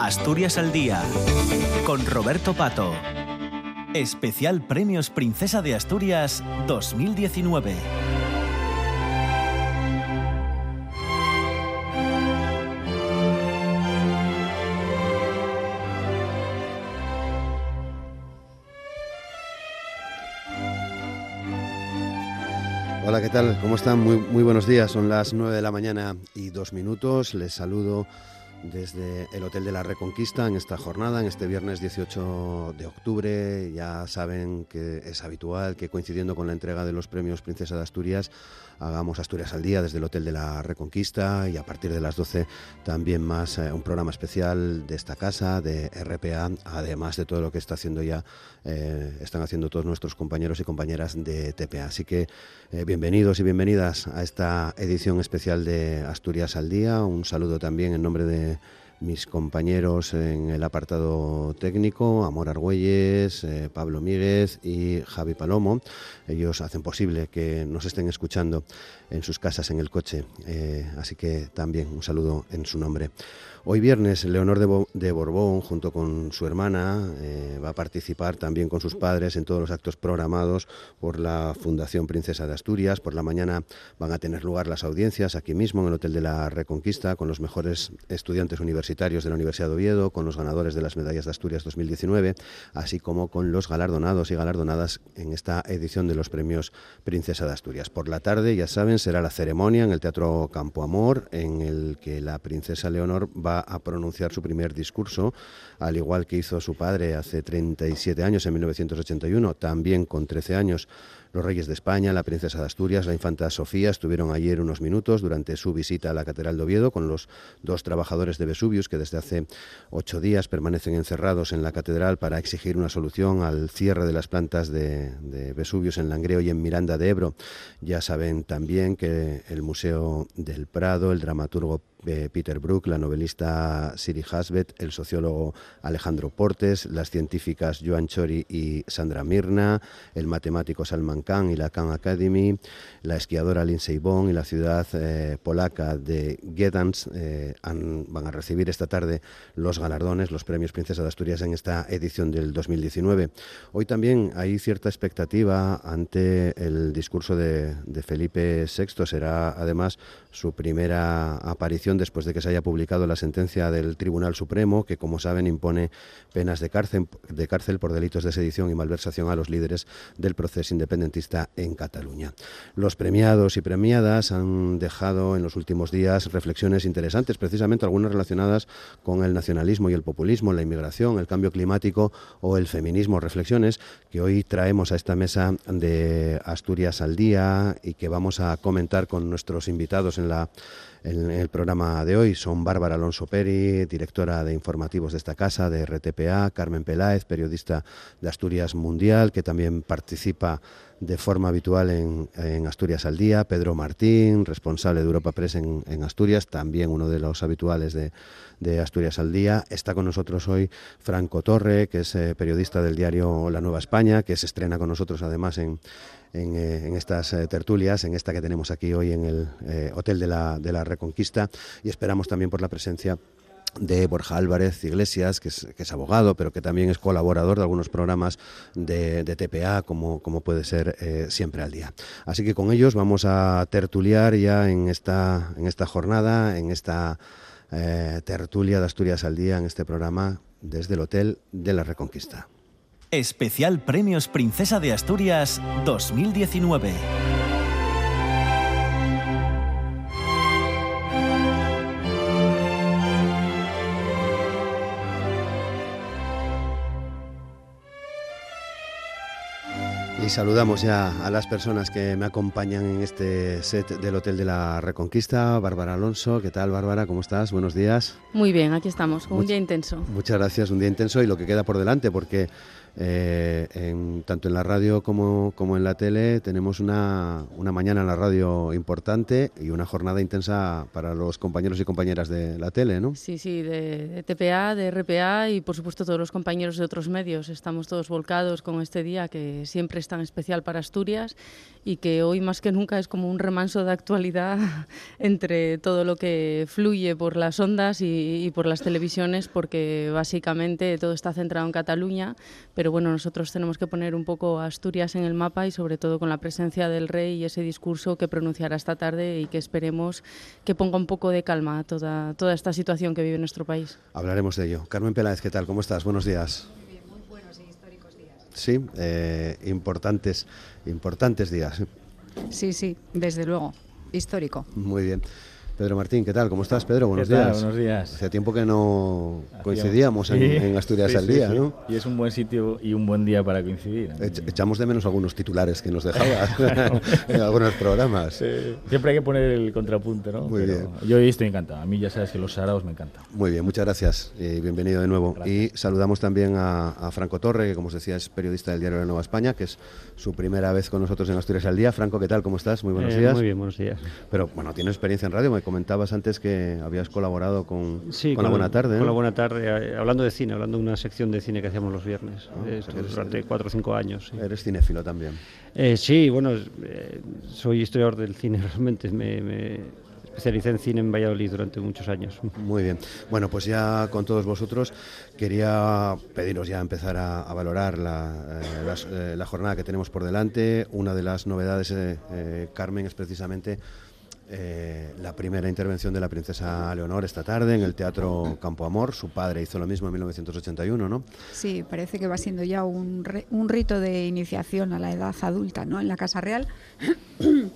Asturias al Día, con Roberto Pato. Especial Premios Princesa de Asturias 2019. Hola, ¿qué tal? ¿Cómo están? Muy, muy buenos días. Son las 9 de la mañana y dos minutos. Les saludo desde el Hotel de la Reconquista en esta jornada, en este viernes 18 de octubre. Ya saben que es habitual que coincidiendo con la entrega de los premios Princesa de Asturias, hagamos Asturias al Día desde el Hotel de la Reconquista y a partir de las 12 también más eh, un programa especial de esta casa, de RPA, además de todo lo que está haciendo ya, eh, están haciendo todos nuestros compañeros y compañeras de TPA. Así que eh, bienvenidos y bienvenidas a esta edición especial de Asturias al Día. Un saludo también en nombre de mis compañeros en el apartado técnico, Amor Argüelles, eh, Pablo Míguez y Javi Palomo. Ellos hacen posible que nos estén escuchando en sus casas, en el coche. Eh, así que también un saludo en su nombre. Hoy viernes, Leonor de, Borbón, junto con su hermana, eh, va a participar también con sus padres en todos los actos programados por la Fundación Princesa de Asturias. Por la mañana van a tener lugar las audiencias aquí mismo, en el Hotel de la Reconquista, con los mejores estudiantes universitarios de la Universidad de Oviedo, con los ganadores de las Medallas de Asturias 2019, así como con los galardonados y galardonadas en esta edición de los premios Princesa de Asturias. Por la tarde, ya saben, será la ceremonia en el Teatro Campo Amor, en el que la princesa Leonor va a pronunciar su primer discurso, al igual que hizo su padre hace 37 años, en 1981, también con 13 años los reyes de España, la princesa de Asturias, la infanta Sofía estuvieron ayer unos minutos durante su visita a la Catedral de Oviedo con los dos trabajadores de Vesuvius que desde hace ocho días permanecen encerrados en la catedral para exigir una solución al cierre de las plantas de, de Vesuvius en Langreo y en Miranda de Ebro. Ya saben también que el Museo del Prado, el dramaturgo Peter Brook, la novelista Siri Hasbet, el sociólogo Alejandro Portes, las científicas Joan Chori y Sandra Mirna, el matemático Salman Khan y la Khan Academy, la esquiadora Lindsey Bond y la ciudad eh, polaca de Gdansk eh, van a recibir esta tarde los galardones, los premios Princesa de Asturias en esta edición del 2019. Hoy también hay cierta expectativa ante el discurso de Felipe VI. Será además su primera aparición después de que se haya publicado la sentencia del Tribunal Supremo, que como saben impone penas de cárcel, de cárcel por delitos de sedición y malversación a los líderes del proceso independiente en Cataluña. Los premiados y premiadas han dejado en los últimos días reflexiones interesantes, precisamente algunas relacionadas con el nacionalismo y el populismo, la inmigración, el cambio climático o el feminismo, reflexiones que hoy traemos a esta mesa de Asturias al día y que vamos a comentar con nuestros invitados en la en el programa de hoy son Bárbara Alonso Peri, directora de informativos de esta casa, de RTPA, Carmen Peláez, periodista de Asturias Mundial, que también participa de forma habitual en, Asturias al Día, Pedro Martín, responsable de Europa Press en, Asturias, también uno de los habituales de, Asturias al Día. Está con nosotros hoy Franco Torre, que es eh, periodista del diario La Nueva España, que se estrena con nosotros además en, en, eh, estas eh, tertulias, en esta que tenemos aquí hoy en el eh, Hotel de la, de la Reconquista y esperamos también por la presencia de Borja Álvarez Iglesias, que es, abogado, pero que también es colaborador de algunos programas de, TPA, como, como, puede ser Siempre al Día. Así que con ellos vamos a tertuliar ya en esta, en esta jornada, en esta tertulia de Asturias al Día, en este programa, desde el Hotel de la Reconquista. Especial Premios Princesa de Asturias 2019. Y saludamos ya a las personas que me acompañan en este set del Hotel de la Reconquista. Bárbara Alonso, ¿qué tal Bárbara? ¿Cómo estás? Buenos días. Muy bien, aquí estamos, con un día intenso. Muchas gracias, un día intenso y lo que queda por delante, porque eh, en, tanto en la radio como, como en la tele tenemos una, una, mañana en la radio importante y una jornada intensa para los compañeros y compañeras de la tele, ¿no? Sí, sí, de, TPA, de RPA y por supuesto todos los compañeros de otros medios. Estamos todos volcados con este día que siempre es tan especial para Asturias y que hoy más que nunca es como un remanso de actualidad entre todo lo que fluye por las ondas y, y por las televisiones porque básicamente todo está centrado en Cataluña, pero pero bueno, nosotros tenemos que poner un poco Asturias en el mapa y sobre todo con la presencia del rey y ese discurso que pronunciará esta tarde y que esperemos que ponga un poco de calma a toda, toda esta situación que vive nuestro país. Hablaremos de ello. Carmen Peláez, ¿qué tal? ¿Cómo estás? Buenos días. Muy bien, muy buenos y históricos días. Sí, eh, importantes, importantes días. Sí, sí, desde luego, histórico. Muy bien. Pedro Martín, ¿qué tal? ¿Cómo estás, Pedro? Buenos días. Buenos días. Hace tiempo que no coincidíamos en, Asturias al día, ¿no? Y es un buen sitio y un buen día para coincidir. echamos de menos algunos titulares que nos dejabas en algunos programas. Siempre hay que poner el contrapunto, ¿no? Muy bien. Yo estoy encantado. A mí ya sabes que los saraos me encantan. Muy bien, muchas gracias y bienvenido de nuevo. Y saludamos también a, Franco Torre, que como os decía es periodista del diario de Nueva España, que es su primera vez con nosotros en Asturias al día. Franco, ¿qué tal? ¿Cómo estás? Muy buenos eh, días. Muy bien, buenos días. Pero bueno, tienes experiencia en radio, me comentabas antes que habías colaborado con, con, La Buena Tarde. Con La Buena Tarde, eh, hablando de cine, hablando de una sección de cine que hacíamos los viernes, ah, durante cuatro o cinco años. Eres cinéfilo también. Eh, sí, bueno, eh, soy historiador del cine realmente, me, especialicé en cine en Valladolid durante muchos años. Muy bien. Bueno, pues ya con todos vosotros quería pediros ya empezar a, valorar la, la, jornada que tenemos por delante. Una de las novedades, Carmen, es precisamente eh, la primera intervención de la princesa Leonor esta tarde en el Teatro Campo Amor. Su padre hizo lo mismo en 1981, ¿no? Sí, parece que va siendo ya un, un rito de iniciación a la edad adulta, ¿no? En la Casa Real.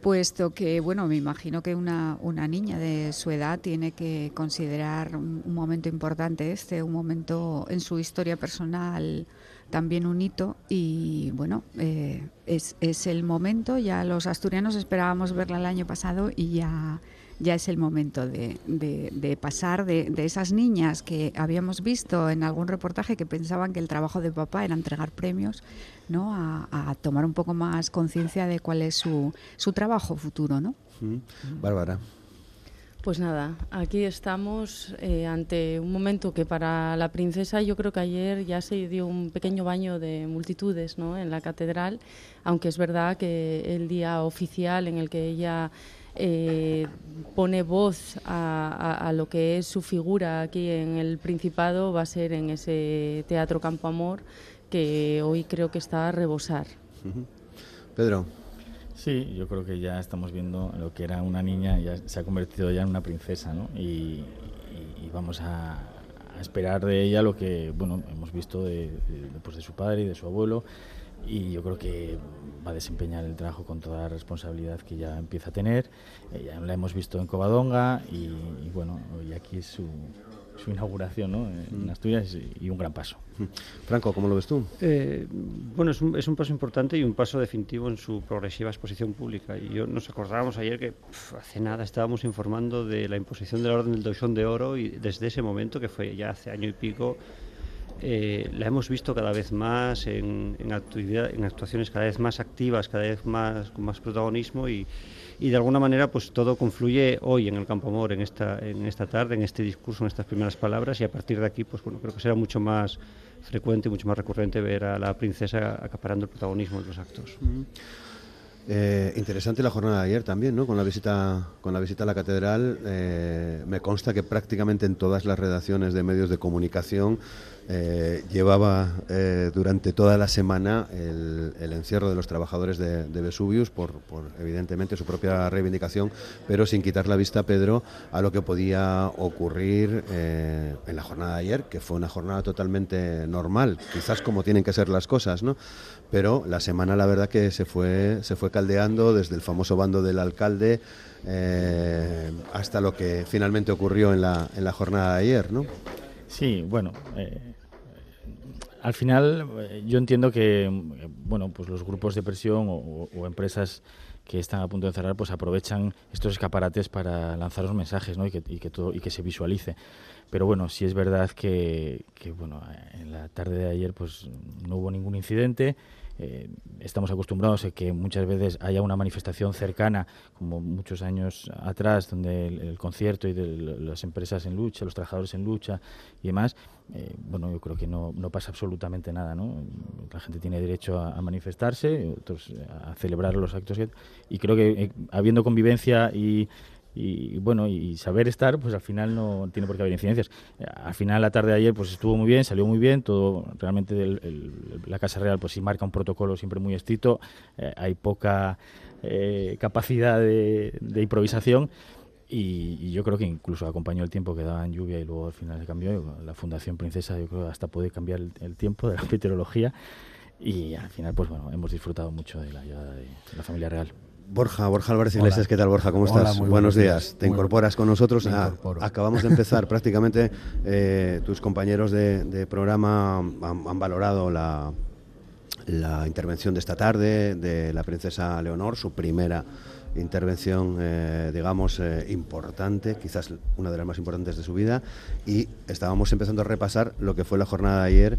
puesto que, bueno, me imagino que una, una, niña de su edad tiene que considerar un, un momento importante este, un momento en su historia personal también un hito y bueno, eh, es, es, el momento, ya los asturianos esperábamos verla el año pasado y ya, ya es el momento de, de, pasar de, de, esas niñas que habíamos visto en algún reportaje que pensaban que el trabajo de papá era entregar premios, ¿no? a, a tomar un poco más conciencia de cuál es su, su trabajo futuro. ¿no? Bárbara. Pues nada, aquí estamos eh, ante un momento que para la princesa yo creo que ayer ya se dio un pequeño baño de multitudes ¿no? en la catedral, aunque es verdad que el día oficial en el que ella eh, pone voz a, lo que es su figura aquí en el Principado va a ser en ese Teatro Campo Amor que hoy creo que está a rebosar. Pedro. Sí, yo creo que ya estamos viendo lo que era una niña, ya se ha convertido ya en una princesa, ¿no? Y, vamos a, esperar de ella lo que, bueno, hemos visto de, pues de su padre y de su abuelo y yo creo que va a desempeñar el trabajo con toda la responsabilidad que ya empieza a tener. ya la hemos visto en Covadonga y, y bueno, hoy aquí es su, su inauguración ¿no? en mm. Asturias y un gran paso. Franco, ¿cómo lo ves tú? Eh, bueno, es un, es un, paso importante y un paso definitivo en su progresiva exposición pública. Y yo nos acordábamos ayer que hace nada estábamos informando de la imposición de la Orden del Doixón de Oro y desde ese momento, que fue ya hace año y pico, eh, la hemos visto cada vez más en, en, actividad, en actuaciones cada vez más activas, cada vez más con más protagonismo y, y de alguna manera pues todo confluye hoy en el Campo Amor, en esta, en esta tarde, en este discurso, en estas primeras palabras y a partir de aquí pues bueno, creo que será mucho más frecuente, mucho más recurrente ver a la princesa acaparando el protagonismo de los actos. Eh, interesante la jornada de ayer también, ¿no? Con la visita, con la visita a la catedral, eh, me consta que prácticamente en todas las redacciones de medios de comunicación eh, llevaba eh, durante toda la semana el, encierro de los trabajadores de, Vesuvius por, evidentemente su propia reivindicación, pero sin quitar la vista, Pedro, a lo que podía ocurrir eh, en la jornada de ayer, que fue una jornada totalmente normal, quizás como tienen que ser las cosas, ¿no? Pero la semana, la verdad, que se fue, se fue caldeando desde el famoso bando del alcalde hasta lo que finalmente ocurrió en la, en la jornada de ayer, ¿no? Sí, bueno, al final eh, yo entiendo que bueno, pues los grupos de presión o, empresas que están a punto de cerrar, pues aprovechan estos escaparates para lanzar los mensajes ¿no? y, que, todo, y que se visualice. Pero bueno, sí es verdad que, bueno, en la tarde de ayer pues no hubo ningún incidente. Eh, estamos acostumbrados a que muchas veces haya una manifestación cercana, como muchos años atrás, donde el, concierto y de las empresas en lucha, los trabajadores en lucha y demás, eh, bueno, yo creo que no, no, pasa absolutamente nada, ¿no? La gente tiene derecho a, manifestarse, otros a celebrar los actos y creo que eh, habiendo convivencia y y bueno y saber estar pues al final no tiene por qué haber incidencias al final la tarde de ayer pues estuvo muy bien salió muy bien todo realmente la casa real pues sí marca un protocolo siempre muy estricto eh, hay poca eh, capacidad de, improvisación y, yo creo que incluso acompañó el tiempo que daba en lluvia y luego al final se cambió la Fundación Princesa yo creo hasta puede cambiar el, tiempo de la meteorología y al final pues bueno hemos disfrutado mucho de la llegada de la familia real Borja, Borja Álvarez Iglesias, ¿qué tal Borja? ¿Cómo estás? buenos, días. ¿Te incorporas con nosotros? Ah, acabamos de empezar prácticamente, eh, tus compañeros de, programa han, valorado la, la, intervención de esta tarde de la princesa Leonor, su primera intervención, eh, digamos, eh, importante, quizás una de las más importantes de su vida, y estábamos empezando a repasar lo que fue la jornada de ayer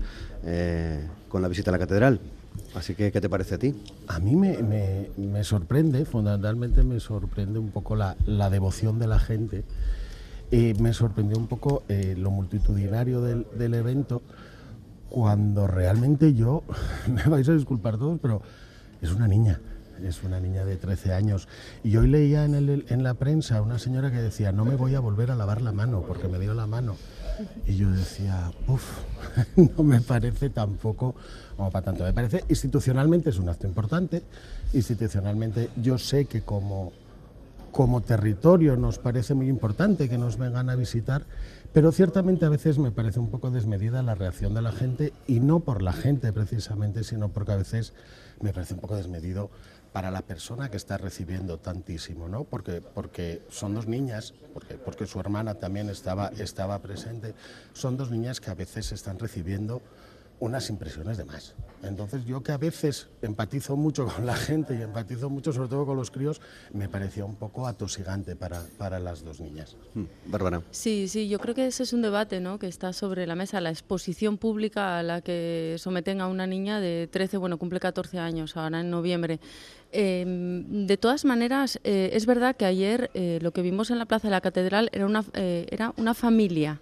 con la visita a la catedral. Así que, ¿qué te parece a ti? A mí me, sorprende, fundamentalmente me sorprende un poco la, devoción de la gente. Me sorprendió un poco eh, lo multitudinario del, evento, cuando realmente yo, me vais a disculpar todos, pero es una niña, es una niña de 13 años. Y hoy leía en, en la prensa una señora que decía, no me voy a volver a lavar la mano, porque me dio la mano. Y yo decía, uff, no me parece tampoco como para tanto. Me parece institucionalmente es un acto importante. Institucionalmente yo sé que como, como territorio nos parece muy importante que nos vengan a visitar, pero ciertamente a veces me parece un poco desmedida la reacción de la gente y no por la gente precisamente, sino porque a veces me parece un poco desmedido para la persona que está recibiendo tantísimo, ¿no? Porque, porque son dos niñas, porque, porque su hermana también estaba, estaba presente, son dos niñas que a veces están recibiendo unas impresiones de más. Entonces yo que a veces empatizo mucho con la gente y empatizo mucho sobre todo con los críos, me parecía un poco atosigante para, para las dos niñas. Mm, Bárbara. Sí, sí, yo creo que ese es un debate ¿no? que está sobre la mesa, la exposición pública a la que someten a una niña de 13, bueno, cumple 14 años ahora en noviembre. Em, de todas maneras, eh, es verdad que ayer eh, lo que vimos en la Plaza de la Catedral era una, eh, era una familia,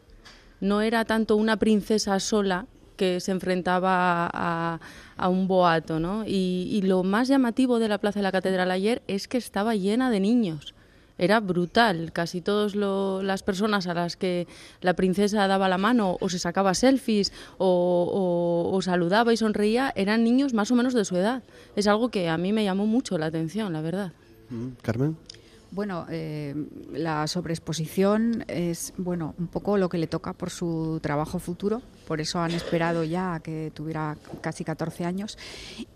no era tanto una princesa sola que se enfrentaba a, un boato, ¿no? Y, lo más llamativo de la Plaza de la Catedral ayer es que estaba llena de niños. Era brutal. Casi todas las personas a las que la princesa daba la mano o se sacaba selfies o, o saludaba y sonreía eran niños más o menos de su edad. Es algo que a mí me llamó mucho la atención, la verdad. Mm, Carmen. Bueno, eh, la sobreexposición es bueno un poco lo que le toca por su trabajo futuro, por eso han esperado ya a que tuviera casi 14 años.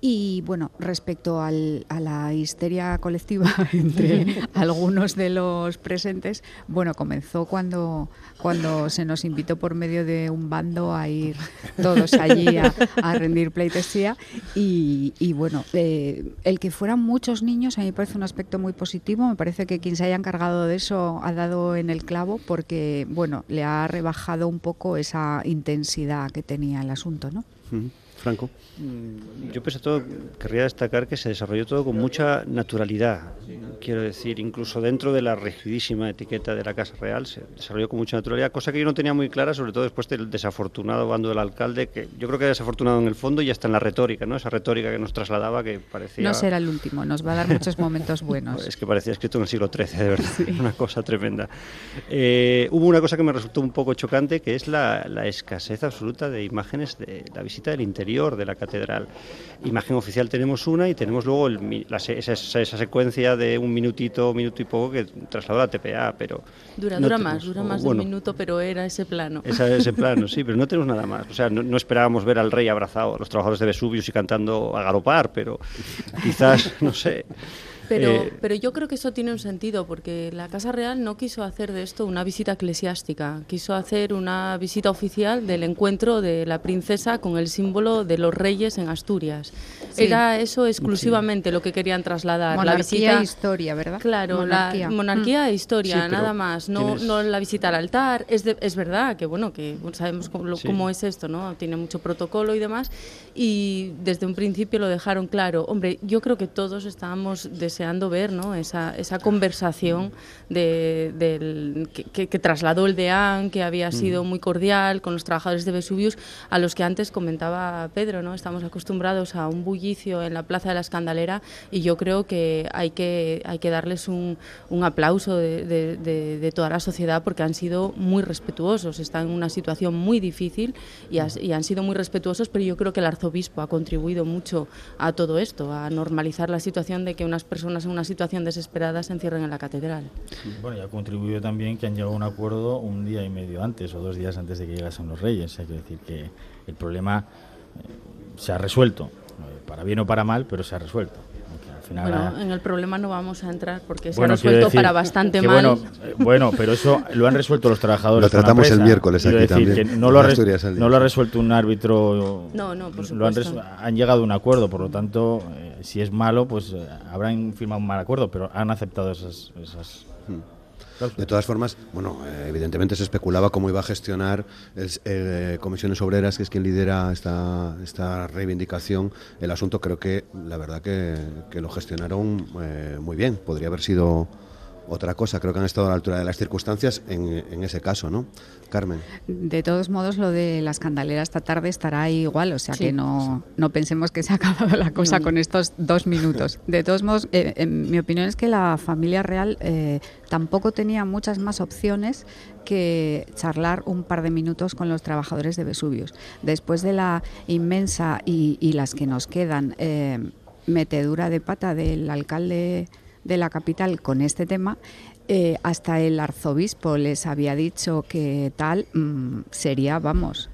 Y bueno, respecto a la histeria colectiva entre algunos de los presentes, bueno, comenzó cuando, cuando se nos invitó por medio de un bando a ir todos allí a, rendir pleitesía. Y, bueno, eh, el que fueran muchos niños a mí me parece un aspecto muy positivo, me parece que quien se haya encargado de eso ha dado en el clavo porque, bueno, le ha rebajado un poco esa intensidad que tenía el asunto, ¿no? Franco. Mm, yo pese todo querría destacar que se desarrolló todo con mucha naturalidad. Quiero decir, incluso dentro de la rigidísima etiqueta de la Casa Real se desarrolló con mucha naturalidad, cosa que yo no tenía muy clara, sobre todo después del desafortunado bando del alcalde, que yo creo que desafortunado en el fondo y hasta en la retórica, ¿no? Esa retórica que nos trasladaba que parecía... No será el último, nos va a dar muchos momentos buenos. es que parecía escrito en el siglo XIII, de verdad, una cosa tremenda. Eh, hubo una cosa que me resultó un poco chocante, que es la, la escasez absoluta de imágenes de la visita del interior de la catedral. Imagen oficial tenemos una y tenemos luego esa, secuencia de un minutito, minuto y poco que trasladó a la TPA, pero... Dura, dura más, dura más de un minuto, pero era ese plano. ese plano, sí, pero no tenemos nada más. O sea, no, esperábamos ver al rey abrazado a los trabajadores de Vesuvius y cantando a galopar, pero quizás, no sé... Pero, Eh, pero yo creo que eso tiene un sentido, porque la Casa Real no quiso hacer de esto una visita eclesiástica, quiso hacer una visita oficial del encuentro de la princesa con el símbolo de los reyes en Asturias. Sí. Era eso exclusivamente lo que querían trasladar. la Monarquía visita e historia, ¿verdad? Claro, monarquía. la monarquía e historia, Sí, nada más. No, tienes- no la visita al altar. Es, de- es verdad que bueno que sabemos cómo, cómo es esto, ¿no? Tiene mucho protocolo y demás. Y desde un principio lo dejaron claro. Hombre, yo creo que todos estábamos deseando ver, ¿no? Esa, esa conversación de, del, que, que- que trasladó el DEAN, que había sido muy cordial con los trabajadores de Vesuvius, a los que antes comentaba Pedro, ¿no? Estamos acostumbrados a un bullicio en la Plaza de la Escandalera y yo creo que hay que, hay que darles un, un aplauso de, de- de- de toda la sociedad porque han sido muy respetuosos, están en una situación muy difícil y, has- y han sido muy respetuosos, pero yo creo que el arzobispo ha contribuido mucho a todo esto, a normalizar la situación de que unas personas en una situación desesperada se encierren en la catedral. Bueno, y ha contribuido también que han llegado a un acuerdo un día y medio antes o dos días antes de que llegasen los reyes. Hay que decir que el problema eh, se ha resuelto, para bien o para mal, pero se ha resuelto. Final Bueno, ha- en el problema no vamos a entrar porque se ha resuelto decir para bastante mal. Bueno, eh, bueno, pero eso lo han resuelto los trabajadores. Lo tratamos el miércoles aquí decir también, que no lo, ha Asturias no lo resuelto un árbitro. No, no, por Lo han, llegado a un acuerdo, por lo tanto, eh, si es malo, pues eh, habrán firmado un mal acuerdo, pero han aceptado esas. esas De todas formas, bueno, eh, evidentemente se especulaba cómo iba a gestionar eh, Comisiones Obreras, que es quien lidera esta, esta reivindicación. El asunto creo que, la verdad, que, que lo gestionaron eh, muy bien. Podría haber sido otra cosa. Creo que han estado a la altura de las circunstancias en, en ese caso, ¿no? Carmen. De todos modos, lo de la escandalera esta tarde estará ahí igual, o sea Sí. que no, no pensemos que se ha acabado la cosa No. con estos dos minutos. De todos modos, eh, en mi opinión es que la familia real eh, tampoco tenía muchas más opciones que charlar un par de minutos con los trabajadores de Vesuvius. Después de la inmensa y, y las que nos quedan eh, metedura de pata del alcalde de la capital con este tema, eh, hasta el arzobispo les había dicho que tal mm, sería, vamos,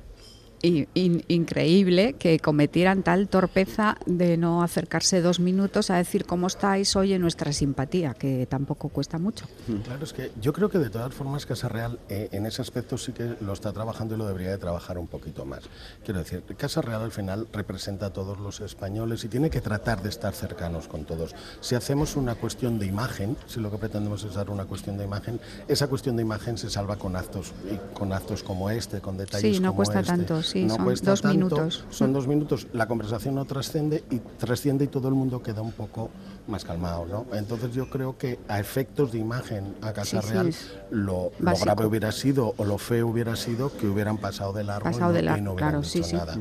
in- increíble que cometieran tal torpeza de no acercarse dos minutos a decir cómo estáis, oye, nuestra simpatía, que tampoco cuesta mucho. Claro, es que yo creo que de todas formas Casa Real eh, en ese aspecto sí que lo está trabajando y lo debería de trabajar un poquito más. Quiero decir, Casa Real al final representa a todos los españoles y tiene que tratar de estar cercanos con todos. Si hacemos una cuestión de imagen, si lo que pretendemos es dar una cuestión de imagen, esa cuestión de imagen se salva con actos y con actos como este, con detalles Sí, no como cuesta este. tanto, sí, No son cuesta dos tanto, minutos. Son dos minutos, la conversación no trasciende y trasciende y todo el mundo queda un poco más calmado, ¿no? Entonces yo creo que a efectos de imagen a Casa Sí, Real lo, grave hubiera sido o lo feo hubiera sido que hubieran pasado de largo Pasado y no, de largo, y no hubieran claro, sí, dicho sí. nada.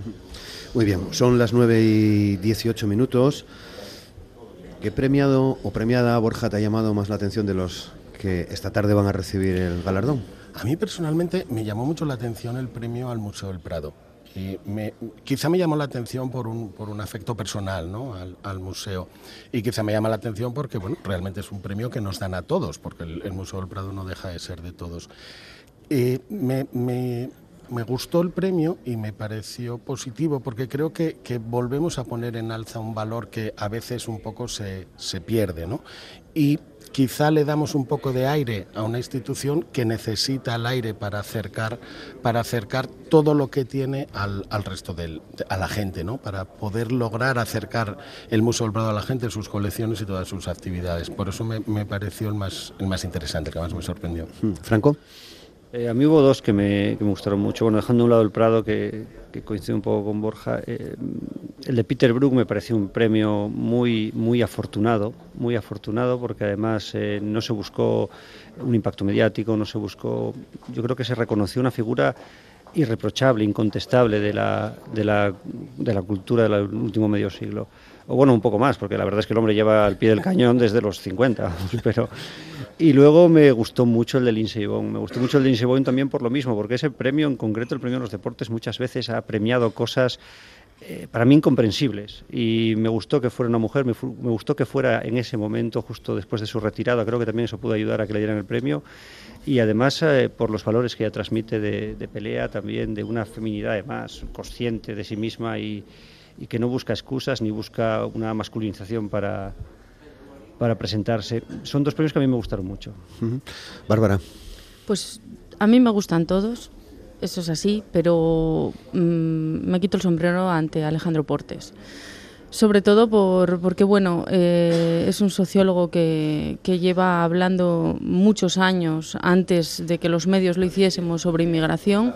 Muy bien, son las 9 y 18 minutos. ¿Qué premiado o premiada Borja te ha llamado más la atención de los que esta tarde van a recibir el galardón? A mí personalmente me llamó mucho la atención el premio al Museo del Prado. Y quizá me llamó la atención por un, por un afecto personal ¿no? al, al museo. Y quizá me llama la atención porque bueno, realmente es un premio que nos dan a todos, porque el, el Museo del Prado no deja de ser de todos. Eh, me, me- me gustó el premio y me pareció positivo porque creo que, que volvemos a poner en alza un valor que a veces un poco se, se pierde. ¿no? Y quizá le damos un poco de aire a una institución que necesita el aire para acercar, para acercar todo lo que tiene al, al resto del, a la gente, ¿no? para poder lograr acercar el Museo del Prado a la gente, sus colecciones y todas sus actividades. Por eso me, pareció el más, el más interesante, el que más me sorprendió. Mm, Franco. Eh, a mí hubo dos que me, gustaron mucho. Bueno, dejando a un lado el Prado, que, que coincide un poco con Borja, eh, el de Peter Brook me pareció un premio muy, muy afortunado, muy afortunado, porque además eh, no se buscó un impacto mediático, no se buscó. Yo creo que se reconoció una figura irreprochable, incontestable de la, de la, de la cultura del último medio siglo. O bueno, un poco más, porque la verdad es que el hombre lleva al pie del cañón desde los 50, vamos, pero... Y luego me gustó mucho el de Lindsey Vonn. Me gustó mucho el de Lindsey Vonn también por lo mismo, porque ese premio, en concreto el premio de los deportes, muchas veces ha premiado cosas eh, para mí incomprensibles. Y me gustó que fuera una mujer, me gustó que fuera en ese momento, justo después de su retirada. Creo que también eso pudo ayudar a que le dieran el premio. Y además eh, por los valores que ella transmite de, de pelea, también de una feminidad además consciente de sí misma y, y que no busca excusas ni busca una masculinización para, para presentarse. Son dos premios que a mí me gustaron mucho. Bárbara. Pues a mí me gustan todos, eso es así, pero mm, me quito el sombrero ante Alejandro Portes. Sobre todo por, porque, bueno, eh, es un sociólogo que, que, lleva hablando muchos años antes de que los medios lo hiciésemos sobre inmigración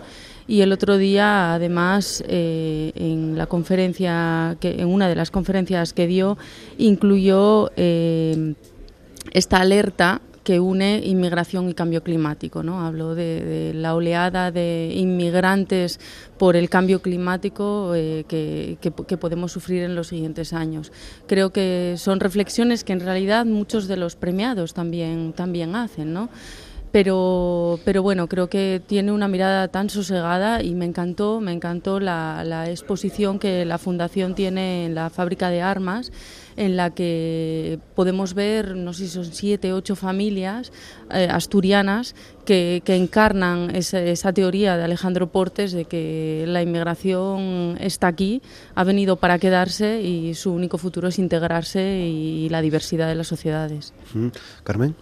y el otro día, además, eh, en la conferencia, que, en una de las conferencias que dio, incluyó eh, esta alerta que une inmigración y cambio climático. ¿no? Habló de, la oleada de inmigrantes por el cambio climático eh, que, que, que, podemos sufrir en los siguientes años. Creo que son reflexiones que en realidad muchos de los premiados también, también hacen. ¿no? Pero, pero bueno, creo que tiene una mirada tan sosegada y me encantó, me encantó la, la exposición que la Fundación tiene en la fábrica de armas en la que podemos ver, no sé si son siete, ocho familias eh, asturianas que, que encarnan esa, esa, teoría de Alejandro Portes de que la inmigración está aquí, ha venido para quedarse y su único futuro es integrarse y la diversidad de las sociedades. Carmen.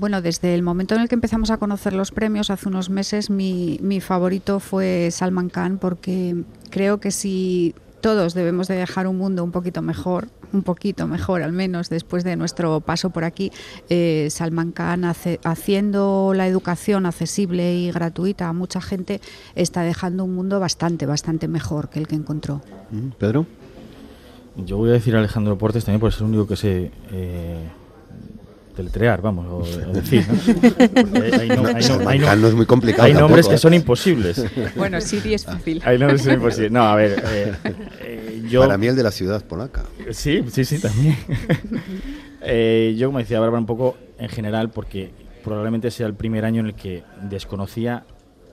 Bueno, desde el momento en el que empezamos a conocer los premios hace unos meses, mi, mi favorito fue Salman Khan porque creo que si todos debemos de dejar un mundo un poquito mejor, un poquito mejor al menos después de nuestro paso por aquí, eh, Salman Khan hace, haciendo la educación accesible y gratuita a mucha gente está dejando un mundo bastante, bastante mejor que el que encontró. Pedro. Yo voy a decir a Alejandro Portes también por ser el único que sé eh, deletrear, vamos, o, o decir. ¿no? Hay, no, hay, no, hay, no, es muy complicado. Hay nombres tampoco, que ¿eh? son imposibles. Bueno, Siri es fácil. Hay nombres que son imposibles. No, a ver, eh, eh, yo... Para mí el de la ciudad polaca. Sí, sí, sí, también. eh, yo, como decía Bárbara, un poco en general, porque probablemente sea el primer año en el que desconocía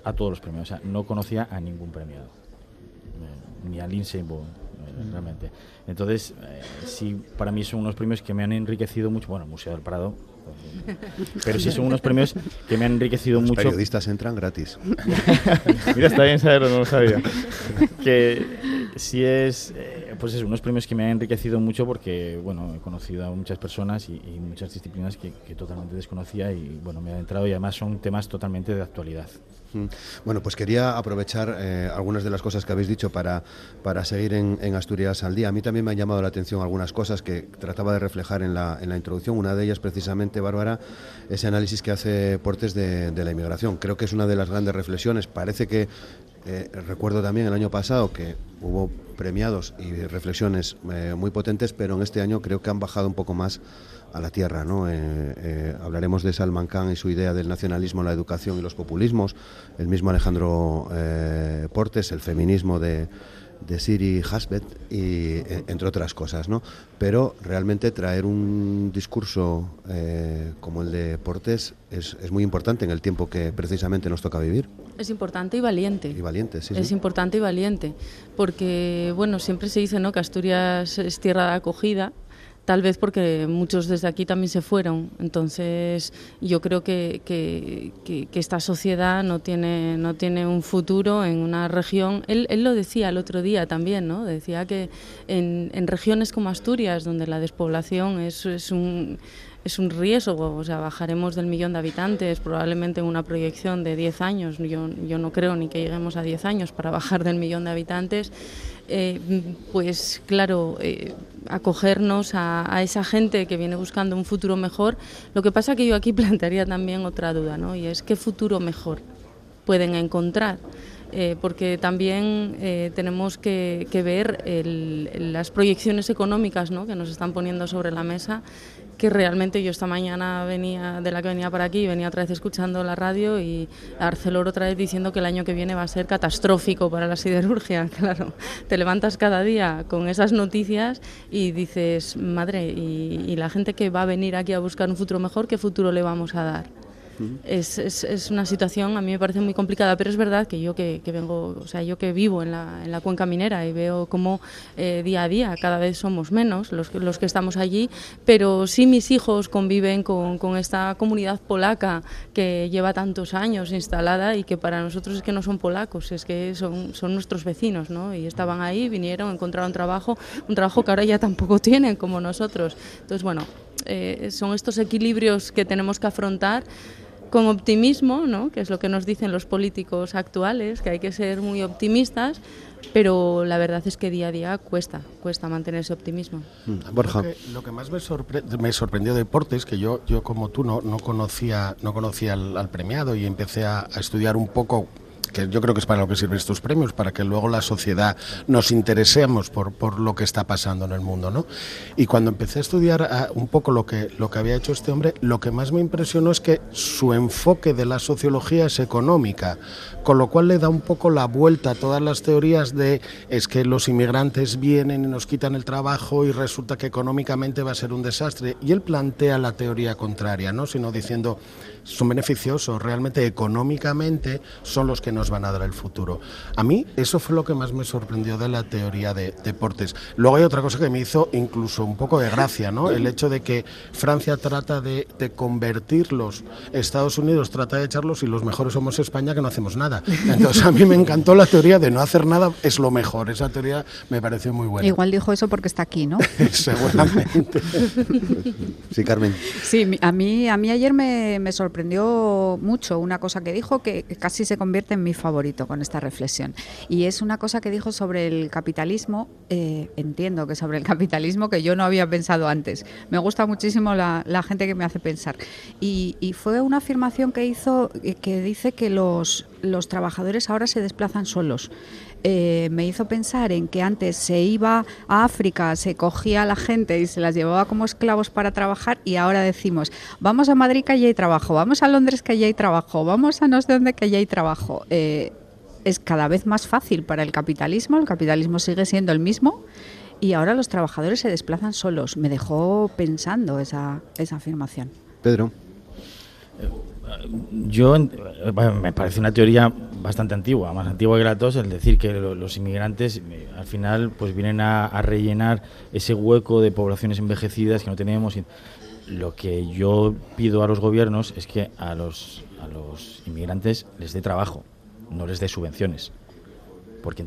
a todos los premios. O sea, no conocía a ningún premiado. Eh, ni a Lindsay Bowen, eh, realmente. Entonces, eh, sí, para mí son unos premios que me han enriquecido mucho. Bueno, Museo del Prado, pero sí son unos premios que me han enriquecido Los mucho. periodistas entran gratis. Mira, está bien saberlo, no lo sabía. que sí es, eh, pues es unos premios que me han enriquecido mucho porque, bueno, he conocido a muchas personas y, y muchas disciplinas que, que, totalmente desconocía y, bueno, me he adentrado y además son temas totalmente de actualidad. Bueno, pues quería aprovechar eh, algunas de las cosas que habéis dicho para, para seguir en, Asturias al día. A mí también me han llamado la atención algunas cosas que trataba de reflejar en la, en la introducción. Una de ellas, precisamente, Bárbara, ese análisis que hace Portes de la inmigración. Creo que es una de las grandes reflexiones. Parece que eh, recuerdo también el año pasado que hubo premiados y reflexiones eh, muy potentes, pero en este año creo que han bajado un poco más a la tierra. ¿no? Eh, hablaremos de Salman Khan y su idea del nacionalismo, la educación y los populismos, el mismo Alejandro Portes, el feminismo de, de Siri Hasbet, y, entre otras cosas. ¿no? Pero realmente traer un discurso eh, como el de Portes es, es, muy importante en el tiempo que precisamente nos toca vivir. Es importante y valiente. Y valiente, sí. Es sí. importante y valiente, porque bueno, siempre se dice ¿no? que Asturias es tierra de acogida, tal vez porque muchos desde aquí también se fueron. Entonces, yo creo que, que, esta sociedad no tiene, no tiene un futuro en una región. Él, él, lo decía el otro día también, ¿no? Decía que en, en regiones como Asturias, donde la despoblación es, es un es un riesgo, o sea, bajaremos del millón de habitantes probablemente en una proyección de 10 años, yo, yo no creo ni que lleguemos a 10 años para bajar del millón de habitantes, eh, pues claro, eh, acogernos a, a, esa gente que viene buscando un futuro mejor. Lo que pasa que yo aquí plantearía también otra duda, ¿no? Y es qué futuro mejor pueden encontrar. Eh, porque también eh, tenemos que, que ver el, las proyecciones económicas ¿no? que nos están poniendo sobre la mesa que realmente yo esta mañana venía de la que venía para aquí, venía otra vez escuchando la radio y Arcelor otra vez diciendo que el año que viene va a ser catastrófico para la siderurgia. Claro, te levantas cada día con esas noticias y dices, madre, y, y la gente que va a venir aquí a buscar un futuro mejor, ¿qué futuro le vamos a dar? Es, es, una situación a mí me parece muy complicada, pero es verdad que yo que, que vengo, o sea, yo que vivo en la, en la cuenca minera y veo cómo eh, día a día cada vez somos menos los, los que estamos allí, pero sí mis hijos conviven con, con esta comunidad polaca que lleva tantos años instalada y que para nosotros es que no son polacos, es que son, son nuestros vecinos, ¿no? Y estaban ahí, vinieron, encontraron trabajo, un trabajo que ahora ya tampoco tienen como nosotros. Entonces, bueno, eh, son estos equilibrios que tenemos que afrontar con optimismo, ¿no? que es lo que nos dicen los políticos actuales, que hay que ser muy optimistas, pero la verdad es que día a día cuesta, cuesta mantener ese optimismo. Mm, Borja. Lo que, más me, me, sorprendió de deportes, que yo, yo como tú no, no conocía, no conocía al, premiado y empecé a estudiar un poco que yo creo que es para lo que sirven estos premios, para que luego la sociedad nos interesemos por, por lo que está pasando en el mundo. ¿no? Y cuando empecé a estudiar ah, un poco lo que, lo que había hecho este hombre, lo que más me impresionó es que su enfoque de la sociología es económica, con lo cual le da un poco la vuelta a todas las teorías de es que los inmigrantes vienen y nos quitan el trabajo y resulta que económicamente va a ser un desastre. Y él plantea la teoría contraria, ¿no? sino diciendo son beneficiosos, realmente económicamente son los que nos van a dar el futuro. A mí eso fue lo que más me sorprendió de la teoría de deportes. Luego hay otra cosa que me hizo incluso un poco de gracia, ¿no? El hecho de que Francia trata de, convertirlos, Estados Unidos trata de echarlos y los mejores somos España que no hacemos nada. Entonces a mí me encantó la teoría de no hacer nada es lo mejor. Esa teoría me pareció muy buena. Igual dijo eso porque está aquí, ¿no? Seguramente. sí, Carmen. Sí, a mí, a mí ayer me, me sorprendió sorprendió mucho una cosa que dijo que casi se convierte en mi favorito con esta reflexión. Y es una cosa que dijo sobre el capitalismo, eh, entiendo que sobre el capitalismo que yo no había pensado antes. Me gusta muchísimo la, gente que me hace pensar. Y, y, fue una afirmación que hizo eh, que dice que los, los trabajadores ahora se desplazan solos. Eh, me hizo pensar en que antes se iba a África, se cogía a la gente y se las llevaba como esclavos para trabajar y ahora decimos, vamos a Madrid que allí hay trabajo, vamos a Londres que allí hay trabajo, vamos a no sé dónde que allí hay trabajo. Eh, es cada vez más fácil para el capitalismo, el capitalismo sigue siendo el mismo y ahora los trabajadores se desplazan solos. Me dejó pensando esa, esa afirmación. Pedro. Yo, me parece una teoría bastante antigua, más antigua que la tos, el decir que los inmigrantes eh, al final pues vienen a, rellenar ese hueco de poblaciones envejecidas que no tenemos. Lo que yo pido a los gobiernos es que a los, inmigrantes les dé trabajo, no les dé subvenciones. Porque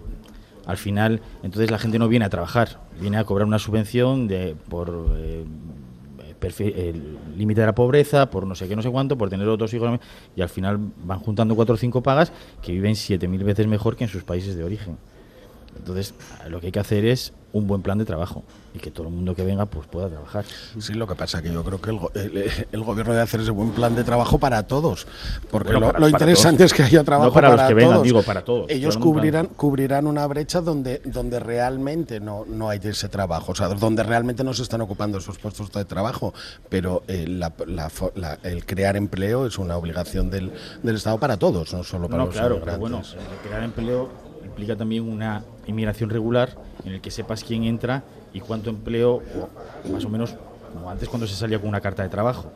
al final, entonces la gente no viene a trabajar, viene a cobrar una subvención de, por eh, el límite de la pobreza, por no sé qué, no sé cuánto, por tener otros hijos, y al final van juntando cuatro o cinco pagas que viven siete mil veces mejor que en sus países de origen. Entonces, lo que hay que hacer es un buen plan de trabajo y que todo el mundo que venga pues pueda trabajar. Sí, lo que pasa que yo creo que el, gobierno debe hacer ese buen plan de trabajo para todos, porque lo, interesante es que haya trabajo para, los que todos. Vengan, digo para todos. Ellos cubrirán cubrirán una brecha donde donde realmente no no hay ese trabajo, o sea, donde realmente no se están ocupando esos puestos de trabajo, pero eh, el crear empleo es una obligación del, del Estado para todos, no solo para los claro, bueno, crear empleo implica también una inmigración regular en el que sepas quién entra y cuánto empleo, más o menos como antes cuando se salía con una carta de trabajo.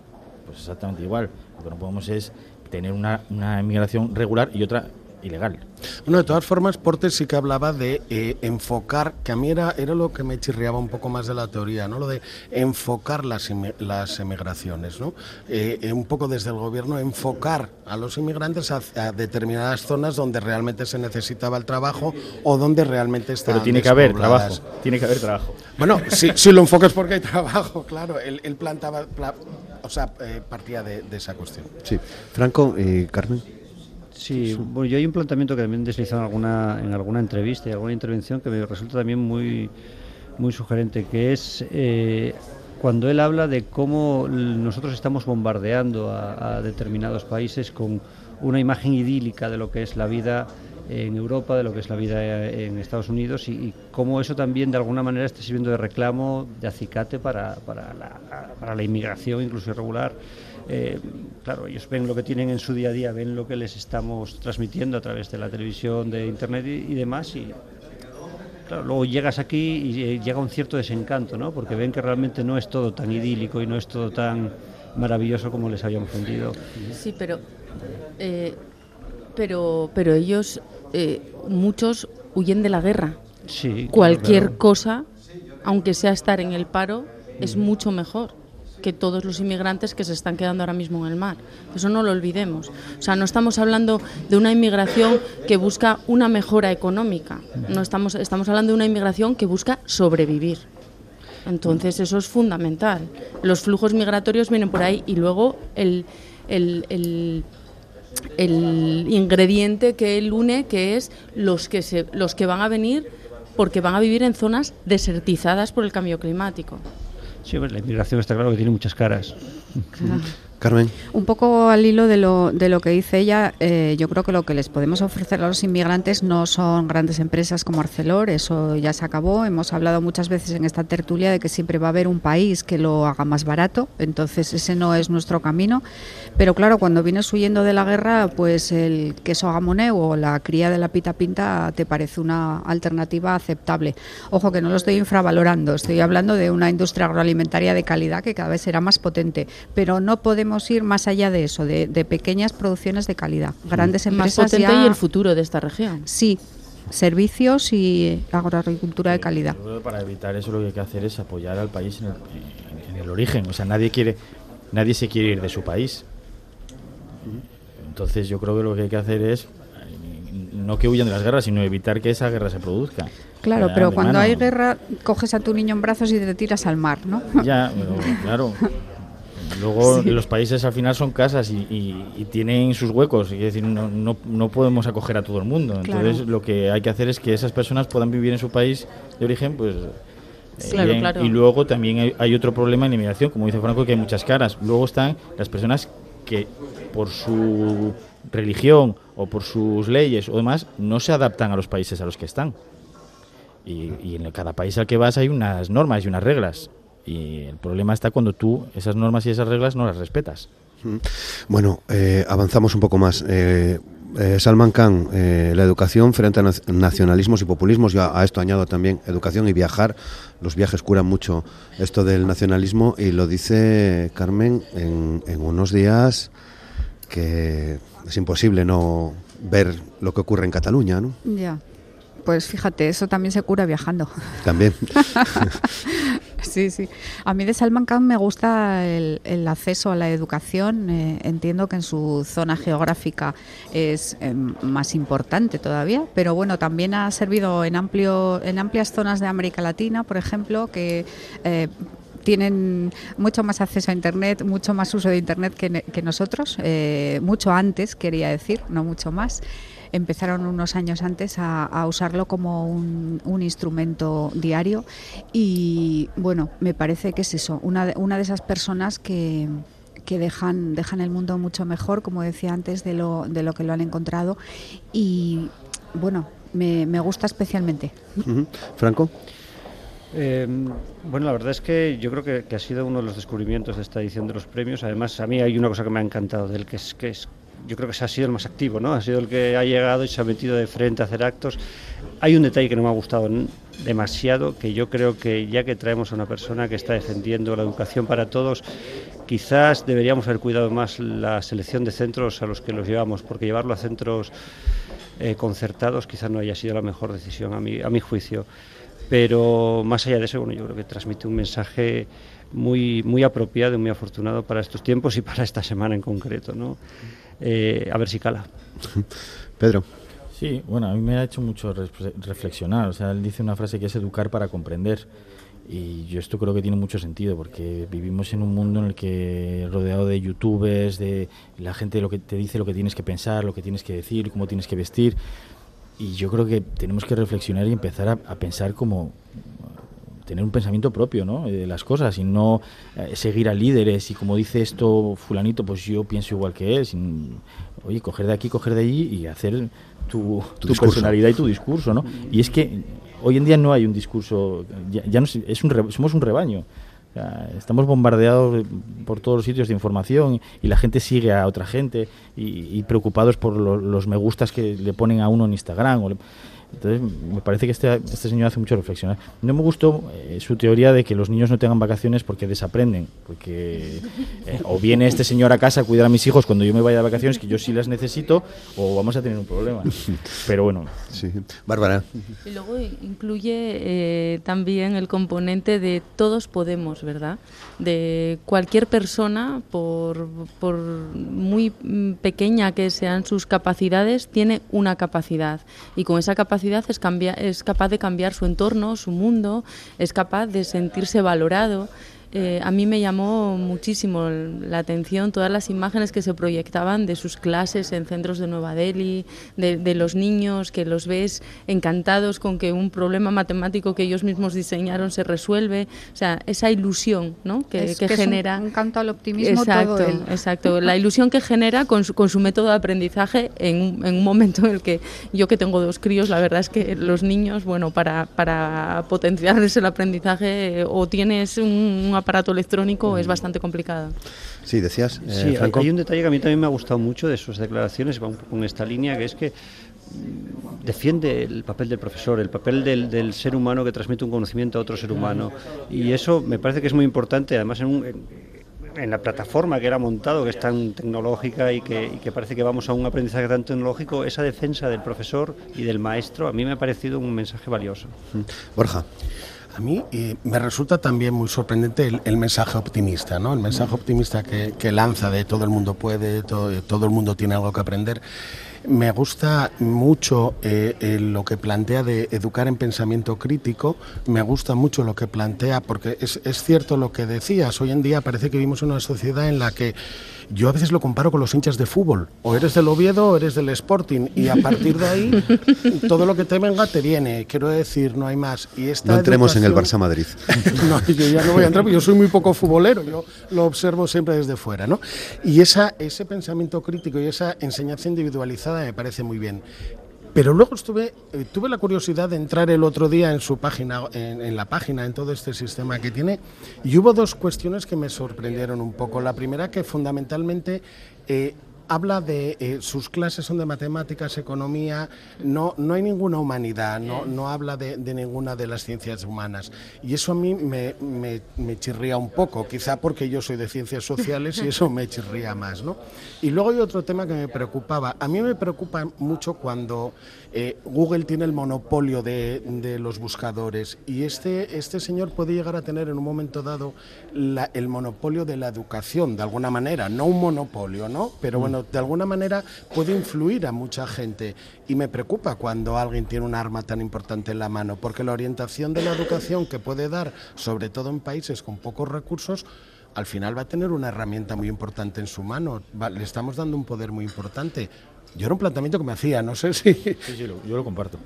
Pues exactamente igual. Lo que no podemos es tener una, una inmigración regular y otra ilegal. Bueno, de todas formas, Portes sí que hablaba de eh, enfocar, que a mí era, era lo que me chirriaba un poco más de la teoría, ¿no? Lo de enfocar las, las emigraciones, ¿no? Eh, eh, un poco desde el gobierno, enfocar a los inmigrantes a, determinadas zonas donde realmente se necesitaba el trabajo o donde realmente está. Pero tiene que haber trabajo, tiene que haber trabajo. Bueno, si, si lo enfocas porque hay trabajo, claro. Él, plantaba, o sea, partía de, de, esa cuestión. Sí. Franco, Carmen. Sí, bueno, yo hay un planteamiento que también he deslizado en alguna, en alguna entrevista y alguna intervención que me resulta también muy, muy sugerente, que es eh, cuando él habla de cómo nosotros estamos bombardeando a, determinados países con una imagen idílica de lo que es la vida en Europa, de lo que es la vida en Estados Unidos y, cómo eso también de alguna manera está sirviendo de reclamo, de acicate para, para, la, para la inmigración, incluso irregular. Eh, claro, ellos ven lo que tienen en su día a día, ven lo que les estamos transmitiendo a través de la televisión, de internet y, demás, y claro, luego llegas aquí y eh, llega un cierto desencanto, ¿no? Porque ven que realmente no es todo tan idílico y no es todo tan maravilloso como les habíamos vendido. Sí, pero, eh, pero, pero ellos, muchos huyen de la guerra. Sí. Cualquier cosa, aunque sea estar en el paro, es mucho mejor que todos los inmigrantes que se están quedando ahora mismo en el mar. Eso no lo olvidemos. O sea, no estamos hablando de una inmigración que busca una mejora económica. No estamos, estamos hablando de una inmigración que busca sobrevivir. Entonces eso es fundamental. Los flujos migratorios vienen por ahí y luego el, el, el ingrediente que él une, que es los que, se, los que van a venir porque van a vivir en zonas desertizadas por el cambio climático. Sí, pues la inmigración está claro que tiene muchas caras. Carmen. Un poco al hilo de lo, de lo que dice ella, eh, yo creo que lo que les podemos ofrecer a los inmigrantes no son grandes empresas como Arcelor, eso ya se acabó. Hemos hablado muchas veces en esta tertulia de que siempre va a haber un país que lo haga más barato, entonces ese no es nuestro camino. Pero claro, cuando vienes huyendo de la guerra, pues el queso gamoneu o la cría de la pita pinta te parece una alternativa aceptable. Ojo que no lo estoy infravalorando, estoy hablando de una industria agroalimentaria de calidad que cada vez será más potente, pero no podemos ir más allá de eso, de, pequeñas producciones de calidad. Grandes empresas más potente y el futuro de esta región. Sí, servicios y agroagricultura de calidad. para evitar eso lo que hay que hacer es apoyar al país en el, origen. O sea, nadie quiere, nadie se quiere ir de su país. Entonces yo creo que lo que hay que hacer es no que huyan de las guerras, sino evitar que esa guerra se produzca. Claro, pero cuando hay guerra coges a tu niño en brazos y te tiras al mar, ¿no? Ya, claro. Luego los países al final son casas y, tienen sus huecos, es decir, no, no, podemos acoger a todo el mundo. Entonces lo que hay que hacer es que esas personas puedan vivir en su país de origen, pues... Eh, y luego también hay, otro problema en la inmigración, como dice Franco, que hay muchas caras. Luego están las personas que por su religión o por sus leyes o demás no se adaptan a los países a los que están. Y, y en cada país al que vas hay unas normas y unas reglas. Y el problema está cuando tú esas normas y esas reglas no las respetas. Bueno, eh, avanzamos un poco más. Eh, eh, Salman Khan, la educación frente a nacionalismos y populismos. Yo a esto añado también educación y viajar. Los viajes curan mucho esto del nacionalismo y lo dice Carmen en, en unos días que es imposible no ver lo que ocurre en Cataluña, ¿no? Ya. Pues fíjate, eso también se cura viajando. También. sí, sí. A mí de Salman Khan me gusta el, acceso a la educación. Eh, entiendo que en su zona geográfica es eh, más importante todavía, pero bueno, también ha servido en, amplio, en amplias zonas de América Latina, por ejemplo, que... Eh, tienen mucho más acceso a Internet, mucho más uso de Internet que, nosotros, mucho antes, quería decir, no mucho más empezaron unos años antes a, usarlo como un, instrumento diario y bueno, me parece que es eso, una de, una de esas personas que, que dejan, dejan el mundo mucho mejor, como decía antes, de lo, de lo que lo han encontrado y bueno, me, me gusta especialmente. Franco. Eh, bueno, la verdad es que yo creo que, que, ha sido uno de los descubrimientos de esta edición de los premios. Además, a mí hay una cosa que me ha encantado de él, que es que es yo creo que se ha sido el más activo, ¿no? Ha sido el que ha llegado y se ha metido de frente a hacer actos. Hay un detalle que no me ha gustado demasiado, que yo creo que ya que traemos a una persona que está defendiendo la educación para todos, quizás deberíamos haber cuidado más la selección de centros a los que los llevamos, porque llevarlo a centros eh, concertados quizás no haya sido la mejor decisión a mi, a mi juicio. Pero más allá de eso, bueno, yo creo que transmite un mensaje muy, muy apropiado y muy afortunado para estos tiempos y para esta semana en concreto, ¿no? Eh, a ver si cala. Pedro. Sí, bueno, a mí me ha hecho mucho reflexionar. O sea, él dice una frase que es educar para comprender. Y yo esto creo que tiene mucho sentido porque vivimos en un mundo en el que rodeado de youtubers, de la gente lo que te dice lo que tienes que pensar, lo que tienes que decir, cómo tienes que vestir. Y yo creo que tenemos que reflexionar y empezar a pensar como tener un pensamiento propio ¿no? de las cosas y no eh, seguir a líderes y como dice esto fulanito, pues yo pienso igual que él. Sin, oye, coger de aquí, coger de allí y hacer tu, tu, personalidad y tu discurso. ¿no? Y es que hoy en día no hay un discurso, ya, no, es un, somos un rebaño. estamos bombardeados por todos los sitios de información y la gente sigue a otra gente y, preocupados por los me gustas que le ponen a uno en Instagram. O entonces, me parece que este, este señor hace mucho reflexionar. No me gustó eh, su teoría de que los niños no tengan vacaciones porque desaprenden. Porque eh, o viene este señor a casa a cuidar a mis hijos cuando yo me vaya de vacaciones, que yo sí las necesito, o vamos a tener un problema. Pero bueno. Sí. Bárbara. Y luego incluye eh, también el componente de todos podemos, ¿verdad? De cualquier persona, por, por muy pequeña que sean sus capacidades, tiene una capacidad. Y con esa capacidad es, es capaz de cambiar su entorno, su mundo, es capaz de sentirse valorado. Eh, a mí me llamó muchísimo la atención todas las imágenes que se proyectaban de sus clases en centros de Nueva Delhi, de, los niños que los ves encantados con que un problema matemático que ellos mismos diseñaron se resuelve. O sea, esa ilusión ¿no? que, genera. un, canto al optimismo exacto, todo Exacto, la ilusión que genera con su, con su método de aprendizaje en, en, un momento en el que yo que tengo dos críos, la verdad es que los niños, bueno, para, para potenciarles el aprendizaje o tienes un, un aparato electrónico es bastante complicado. Sí, decías. Eh, sí, hay un detalle que a mí también me ha gustado mucho de sus declaraciones, va un poco en esta línea, que es que mm, defiende el papel del profesor, el papel del, ser humano que transmite un conocimiento a otro ser humano. Y eso me parece que es muy importante, además en, en, la plataforma que era montado, que es tan tecnológica y que, y que, parece que vamos a un aprendizaje tan tecnológico, esa defensa del profesor y del maestro a mí me ha parecido un mensaje valioso. Borja. A mí me resulta también muy sorprendente el, mensaje optimista, ¿no? El mensaje optimista que, lanza de todo el mundo puede, todo, el mundo tiene algo que aprender. Me gusta mucho eh, lo que plantea de educar en pensamiento crítico, me gusta mucho lo que plantea, porque es, es cierto lo que decías, hoy en día parece que vivimos en una sociedad en la que yo a veces lo comparo con los hinchas de fútbol. O eres del Oviedo o eres del Sporting. Y a partir de ahí, todo lo que te venga te viene. Quiero decir, no hay más. Y esta no entremos en el Barça Madrid. no, yo ya no voy a entrar porque yo soy muy poco futbolero. Yo lo observo siempre desde fuera. ¿no? Y esa, ese pensamiento crítico y esa enseñanza individualizada me parece muy bien. Pero luego estuve, eh, tuve la curiosidad de entrar el otro día en su página, en, la página, en todo este sistema que tiene, y hubo dos cuestiones que me sorprendieron un poco. La primera que fundamentalmente eh, habla de eh, sus clases son de matemáticas, economía, no, no hay ninguna humanidad, no, no habla de, ninguna de las ciencias humanas. Y eso a mí me, me, chirría un poco, quizá porque yo soy de ciencias sociales y eso me chirría más. ¿no? Y luego hay otro tema que me preocupaba. A mí me preocupa mucho cuando eh, Google tiene el monopolio de, de, los buscadores y este, este señor puede llegar a tener en un momento dado el monopolio de la educación, de alguna manera, no un monopolio, ¿no? Pero bueno, de alguna manera puede influir a mucha gente y me preocupa cuando alguien tiene un arma tan importante en la mano, porque la orientación de la educación que puede dar, sobre todo en países con pocos recursos, al final va a tener una herramienta muy importante en su mano. le estamos dando un poder muy importante. Yo era un planteamiento que me hacía, no sé si... Sí, yo lo comparto.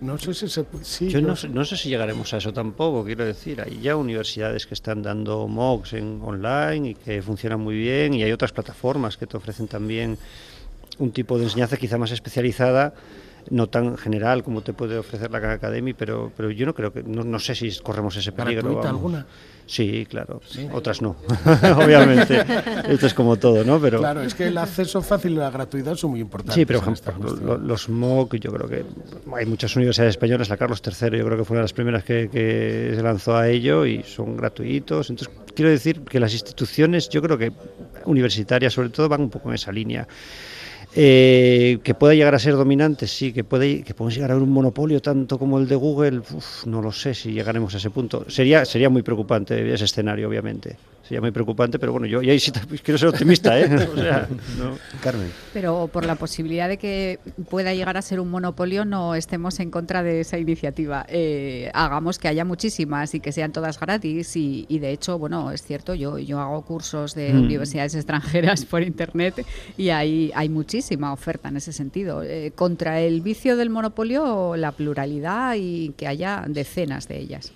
No sé si se... yo no, no, sé si llegaremos a eso tampoco, quiero decir. Hay ya universidades que están dando MOOCs en online y que funcionan muy bien y hay otras plataformas que te ofrecen también un tipo de enseñanza quizá más especializada no tan general como te puede ofrecer la Academy, pero, pero yo no creo que, no, sé si corremos ese peligro. alguna? Sí, claro. Otras no, obviamente. Esto es como todo, ¿no? Pero... Claro, es que el acceso fácil y la gratuidad son muy importantes. Sí, pero ejemplo, los MOOC, yo creo que hay muchas universidades españolas, la Carlos III yo creo que fue una de las primeras que, que se lanzó a ello y son gratuitos. Entonces, quiero decir que las instituciones, yo creo que universitarias sobre todo, van un poco en esa línea. Eh, que pueda llegar a ser dominante, sí, que puede que podemos llegar a un monopolio tanto como el de Google, no lo sé si llegaremos a ese punto. Sería sería muy preocupante ese escenario, obviamente sería muy preocupante, pero bueno, yo, ahí sí quiero ser optimista, ¿eh? Carmen. Pero por la posibilidad de que pueda llegar a ser un monopolio, no estemos en contra de esa iniciativa. Eh, hagamos que haya muchísimas y que sean todas gratis. Y, de hecho, bueno, es cierto, yo, yo hago cursos de mm. universidades extranjeras por internet y hay, hay muchísima oferta en ese sentido. Eh, contra el vicio del monopolio, la pluralidad y que haya decenas de ellas.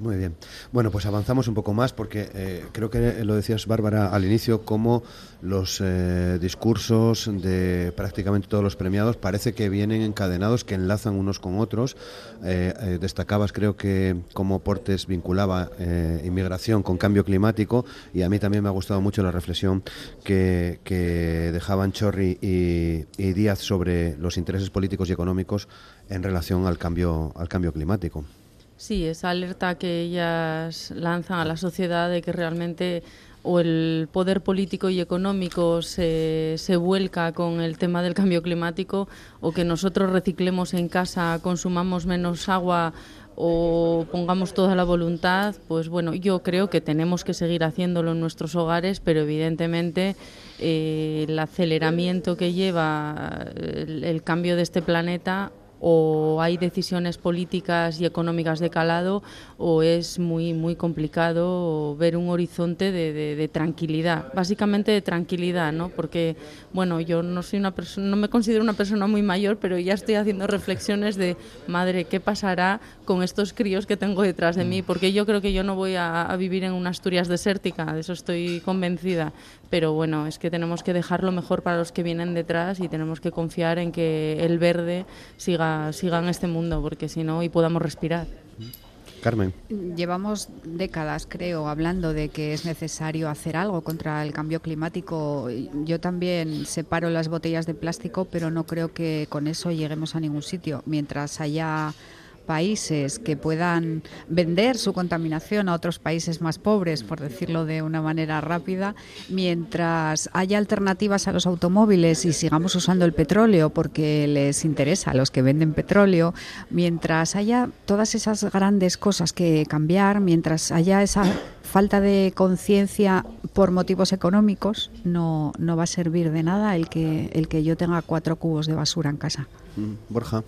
Muy bien. Bueno, pues avanzamos un poco más porque eh, creo que lo decías, Bárbara, al inicio, como los eh, discursos de prácticamente todos los premiados parece que vienen encadenados, que enlazan unos con otros. Eh, destacabas, creo que como Portes vinculaba inmigración con cambio climático y a mí también me ha gustado mucho la reflexión que, dejaban Chorri y, y Díaz sobre los intereses políticos y económicos en relación al cambio, al cambio climático. Sí, esa alerta que ellas lanzan a la sociedad de que realmente o el poder político y económico se, se vuelca con el tema del cambio climático o que nosotros reciclemos en casa, consumamos menos agua o pongamos toda la voluntad, pues bueno, yo creo que tenemos que seguir haciéndolo en nuestros hogares, pero evidentemente eh, el aceleramiento que lleva el, cambio de este planeta o hay decisiones políticas y económicas de calado o es muy muy complicado ver un horizonte de, tranquilidad básicamente de tranquilidad no porque bueno yo no soy una persona no me considero una persona muy mayor pero ya estoy haciendo reflexiones de madre qué pasará con estos críos que tengo detrás de mí mm. porque yo creo que yo no voy a, a vivir en una Asturias desértica de eso estoy convencida pero bueno es que tenemos que dejarlo mejor para los que vienen detrás y tenemos que confiar en que el verde siga siga, en este mundo, porque si no, y podamos respirar. Carmen. Llevamos décadas, creo, hablando de que es necesario hacer algo contra el cambio climático. Yo también separo las botellas de plástico, pero no creo que con eso lleguemos a ningún sitio. Mientras haya países que puedan vender su contaminación a otros países más pobres, por decirlo de una manera rápida, mientras haya alternativas a los automóviles y sigamos usando el petróleo porque les interesa a los que venden petróleo, mientras haya todas esas grandes cosas que cambiar, mientras haya esa falta de conciencia por motivos económicos, no, no va a servir de nada el que, el que yo tenga cuatro cubos de basura en casa. Mm, Borja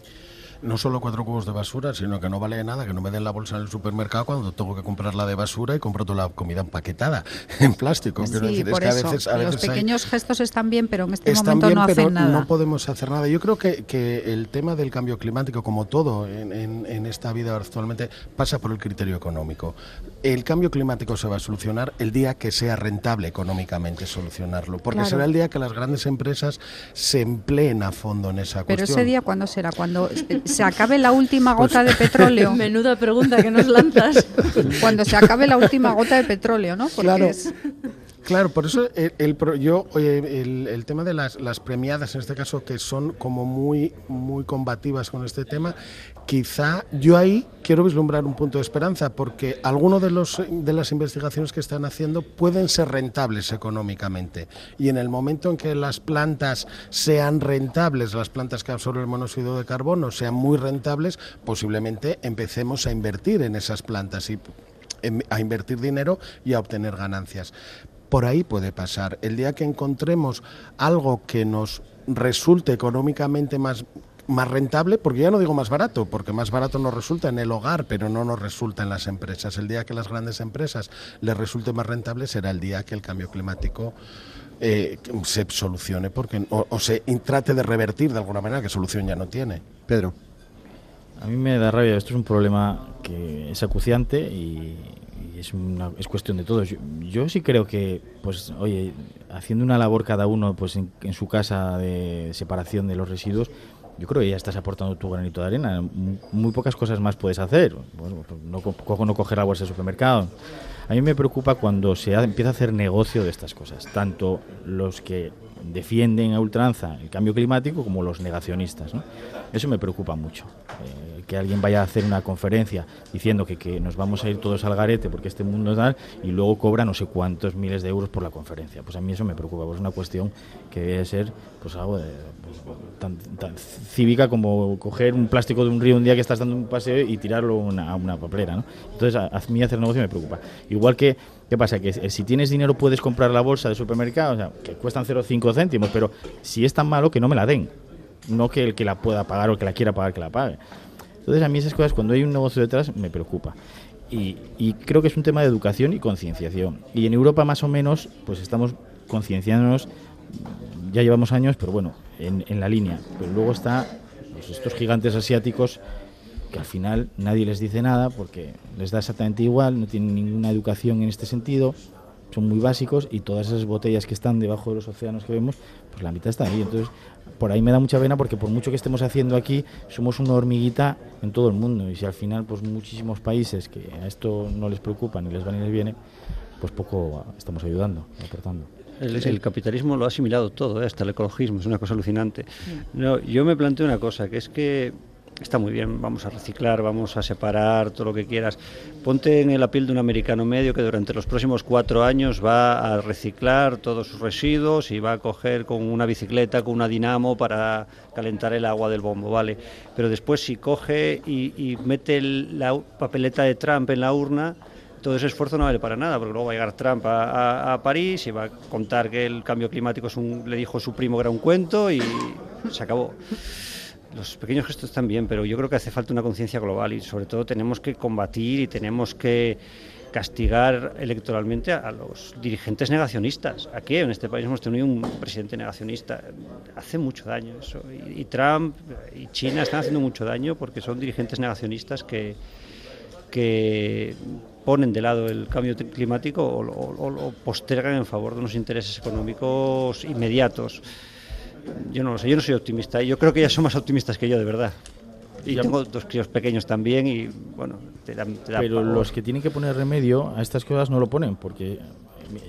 no solo cuatro cubos de basura, sino que no vale nada que no me den la bolsa en el supermercado cuando tengo que comprarla de basura y compro toda la comida empaquetada en plástico. Sí, por eso. Los pequeños gestos están bien, pero en este momento no hacen nada. No podemos hacer nada. Yo creo que, que el tema del cambio climático, como todo en, en, esta vida actualmente, pasa por el criterio económico. El cambio climático se va a solucionar el día que sea rentable económicamente solucionarlo, porque será el día que las grandes empresas se empleen a fondo en esa cuestión. Pero ese día, ¿cuándo será? Cuando se acabe la última pues gota de petróleo. Menuda pregunta que nos lanzas. Cuando se acabe la última gota de petróleo, ¿no? claro. Claro, por eso el, yo el, el, tema de las, las, premiadas en este caso que son como muy muy combativas con este tema, quizá yo ahí quiero vislumbrar un punto de esperanza porque algunos de los de las investigaciones que están haciendo pueden ser rentables económicamente y en el momento en que las plantas sean rentables, las plantas que absorben el monóxido de carbono sean muy rentables, posiblemente empecemos a invertir en esas plantas y a invertir dinero y a obtener ganancias por ahí puede pasar. El día que encontremos algo que nos resulte económicamente más más rentable, porque ya no digo más barato, porque más barato nos resulta en el hogar, pero no nos resulta en las empresas. El día que las grandes empresas les resulte más rentable será el día que el cambio climático eh, se solucione, porque o, o, se trate de revertir de alguna manera, que solución ya no tiene. Pedro. A mí me da rabia, esto es un problema que es acuciante y, es, una, es cuestión de todos. Yo, sí creo que, pues, oye, haciendo una labor cada uno pues en, su casa de separación de los residuos, yo creo que ya estás aportando tu granito de arena. Muy, pocas cosas más puedes hacer. Bueno, pues, no, no coger bolsa del supermercado. A mí me preocupa cuando se empieza a hacer negocio de estas cosas, tanto los que defienden a ultranza el cambio climático como los negacionistas. ¿no? Eso me preocupa mucho. Eh, que alguien vaya a hacer una conferencia diciendo que, que, nos vamos a ir todos al garete porque este mundo es tal y luego cobra no sé cuántos miles de euros por la conferencia. Pues a mí eso me preocupa, pues es una cuestión que debe ser pues algo de, pues, tan, cívica como coger un plástico de un río un día que estás dando un paseo y tirarlo a una papelera. ¿no? Entonces a, a mí hacer negocio me preocupa. Igual que ¿Qué pasa? Que si tienes dinero puedes comprar la bolsa de supermercado, o sea, que cuestan 0,5 céntimos, pero si es tan malo que no me la den. No que el que la pueda pagar o que la quiera pagar que la pague. Entonces a mí esas cosas, cuando hay un negocio detrás, me preocupa. Y, creo que es un tema de educación y concienciación. Y en Europa más o menos, pues estamos concienciándonos, ya llevamos años, pero bueno, en, en la línea. Pero luego está pues, estos gigantes asiáticos que al final nadie les dice nada porque les da exactamente igual, no tienen ninguna educación en este sentido, son muy básicos y todas esas botellas que están debajo de los océanos que vemos, pues la mitad está ahí. Entonces, por ahí me da mucha pena porque por mucho que estemos haciendo aquí, somos una hormiguita en todo el mundo y si al final pues muchísimos países que a esto no les preocupa ni les va ni les viene, pues poco estamos ayudando, aportando. El, capitalismo lo ha asimilado todo, ¿eh? hasta el ecologismo, es una cosa alucinante. No, yo me planteo una cosa, que es que está muy bien, vamos a reciclar, vamos a separar, todo lo que quieras. Ponte en la piel de un americano medio que durante los próximos cuatro años va a reciclar todos sus residuos y va a coger con una bicicleta, con una dinamo para calentar el agua del bombo, ¿vale? Pero después si coge y, mete la papeleta de Trump en la urna, todo ese esfuerzo no vale para nada, porque luego va a llegar Trump a, París y va a contar que el cambio climático es un, le dijo su primo que era un cuento y se acabó. Los pequeños gestos también, pero yo creo que hace falta una conciencia global y sobre todo tenemos que combatir y tenemos que castigar electoralmente a los dirigentes negacionistas. Aquí en este país hemos tenido un presidente negacionista. Hace mucho daño eso. Y, Trump y China están haciendo mucho daño porque son dirigentes negacionistas que, que ponen de lado el cambio climático o, lo postergan en favor de unos intereses económicos inmediatos. Yo no lo sé, yo no soy optimista. Yo creo que ya son más optimistas que yo, de verdad. Y tengo dos críos pequeños también y bueno, te da, Pero los que tienen que poner remedio a estas cosas no lo ponen, porque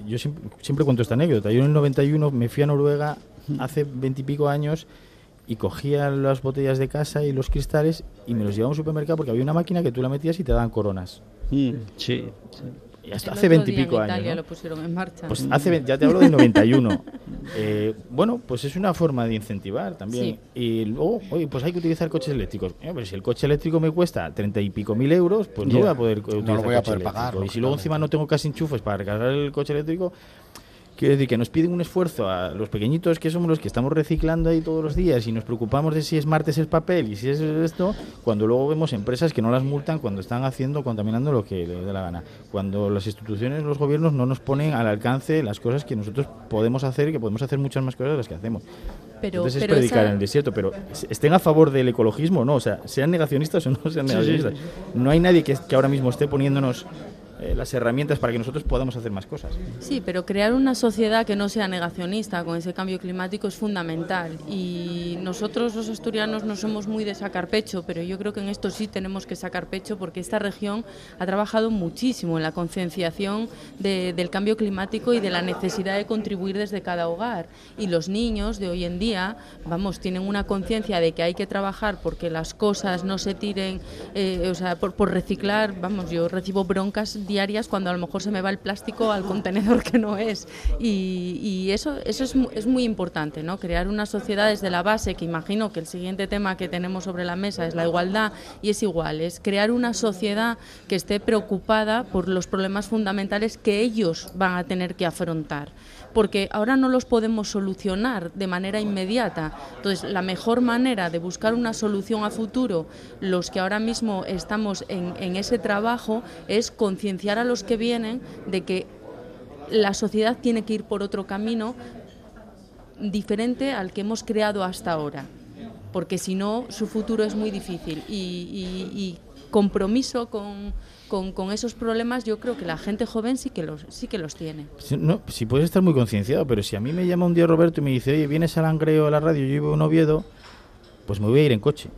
yo siempre, cuento esta anécdota. Yo en el 91 me fui a Noruega hace veintipico años y cogía las botellas de casa y los cristales y me los llevaba a un supermercado porque había una máquina que tú la metías y te daban coronas. Mm, sí, sí hace veintipico años. lo pusieron en marcha. Pues hace, ya te hablo del 91. eh, bueno, pues es una forma de incentivar también. Y luego, oye, pues hay que utilizar coches eléctricos. Eh, pues si el coche eléctrico me cuesta treinta y pico mil euros, pues no voy a poder utilizar no lo voy a poder pagar. Y si luego encima no tengo casi enchufes para recargar el coche eléctrico, Quiero decir que nos piden un esfuerzo a los pequeñitos que somos los que estamos reciclando ahí todos los días y nos preocupamos de si es martes el papel y si es esto, cuando luego vemos empresas que no las multan cuando están haciendo, contaminando lo que les dé la gana. Cuando las instituciones, los gobiernos no nos ponen al alcance las cosas que nosotros podemos hacer y que podemos hacer muchas más cosas de las que hacemos. Pero, Entonces es predicar en el desierto, pero estén a favor del ecologismo no, o sea, sean negacionistas o no sean negacionistas. No hay nadie que, que ahora mismo esté poniéndonos eh, las herramientas para que nosotros podamos hacer más cosas. Sí, pero crear una sociedad que no sea negacionista con ese cambio climático es fundamental. Y nosotros los asturianos no somos muy de sacar pecho, pero yo creo que en esto sí tenemos que sacar pecho porque esta región ha trabajado muchísimo en la concienciación del cambio climático y de la necesidad de contribuir desde cada hogar. Y los niños de hoy en día, vamos, tienen una conciencia de que hay que trabajar porque las cosas no se tiren, eh, o sea, por, por reciclar, vamos, yo recibo broncas diarias cuando a lo mejor se me va el plástico al contenedor que no es. Y, eso, eso es, es, muy importante, ¿no? crear una sociedad desde la base, que imagino que el siguiente tema que tenemos sobre la mesa es la igualdad, y es igual, es crear una sociedad que esté preocupada por los problemas fundamentales que ellos van a tener que afrontar porque ahora no los podemos solucionar de manera inmediata. Entonces, la mejor manera de buscar una solución a futuro, los que ahora mismo estamos en, ese trabajo, es concienciar a los que vienen de que la sociedad tiene que ir por otro camino diferente al que hemos creado hasta ahora, porque si no, su futuro es muy difícil. y compromiso con con, con, esos problemas yo creo que la gente joven sí que los sí que los tiene. si puedes estar muy concienciado, pero si a mí me llama un día Roberto y me dice, oye, vienes al Langreo a la radio, yo vivo en Oviedo, pues me voy a ir en coche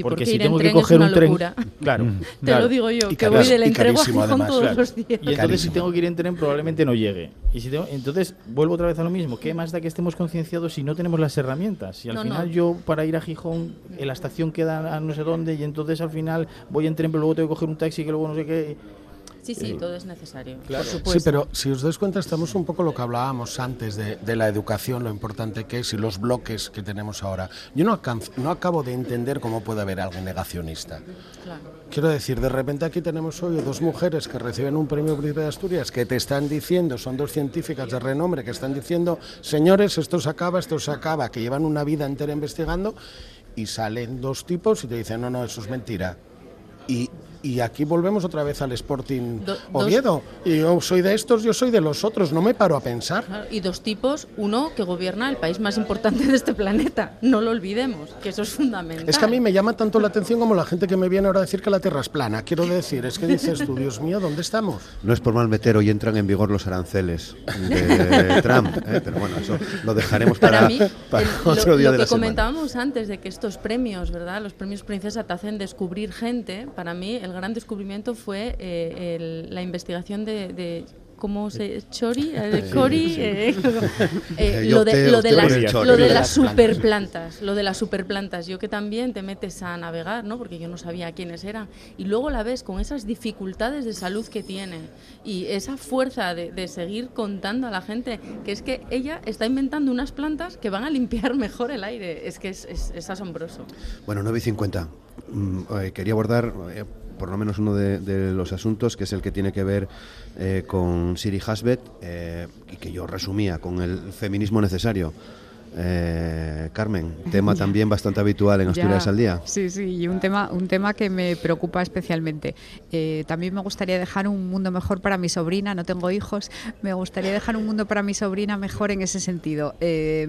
porque, si tengo que coger un tren, claro, te lo digo yo, que voy del entrego a todos los días. Y entonces si tengo que ir en tren probablemente no llegue. Y si entonces vuelvo otra vez a lo mismo, ¿qué más da que estemos concienciados si no tenemos las herramientas? Si al final yo para ir a Gijón en la estación queda a no sé dónde y entonces al final voy en tren pero luego tengo que coger un taxi que luego no sé qué Sí, sí, todo es necesario. Claro. Sí, pero si os dais cuenta, estamos un poco lo que hablábamos antes de, la educación, lo importante que es y los bloques que tenemos ahora. Yo no, no acabo de entender cómo puede haber alguien negacionista. Quiero decir, de repente aquí tenemos hoy dos mujeres que reciben un premio Príncipe de Asturias que te están diciendo, son dos científicas de renombre que están diciendo, señores, esto se acaba, esto se acaba, que llevan una vida entera investigando y salen dos tipos y te dicen, no, no, eso es mentira. Y y aquí volvemos otra vez al Sporting Oviedo. Y yo soy de estos, yo soy de los otros, no me paro a pensar. y dos tipos, uno que gobierna el país más importante de este planeta, no lo olvidemos, que eso es fundamental. Es que a mí me llama tanto la atención como la gente que me viene ahora a decir que la Tierra es plana. Quiero decir, es que dices tú, Dios mío, ¿dónde estamos? No es por mal meter, hoy entran en vigor los aranceles de Trump, ¿eh? pero bueno, eso lo dejaremos para, para, otro día lo de la que comentábamos antes de que estos premios, ¿verdad? Los premios Princesa te hacen descubrir gente, para mí el gran descubrimiento fue eh, la investigación de, ¿cómo se Chori, eh, Cori, eh, lo, de, lo, de las, lo de las superplantas, lo de las superplantas. Yo que también te metes a navegar, ¿no? Porque yo no sabía quiénes eran y luego la ves con esas dificultades de salud que tiene y esa fuerza de, seguir contando a la gente que es que ella está inventando unas plantas que van a limpiar mejor el aire. Es que es, es, asombroso. Bueno, 9 y 50. Mm, quería abordar por lo menos uno de, los asuntos, que es el que tiene que ver eh, con Siri Hasbet, eh, y que yo resumía con el feminismo necesario. Eh, Carmen, tema también bastante habitual en Asturias al día. Sí, sí, y un tema, un tema que me preocupa especialmente. Eh, también me gustaría dejar un mundo mejor para mi sobrina, no tengo hijos, me gustaría dejar un mundo para mi sobrina mejor en ese sentido. Eh,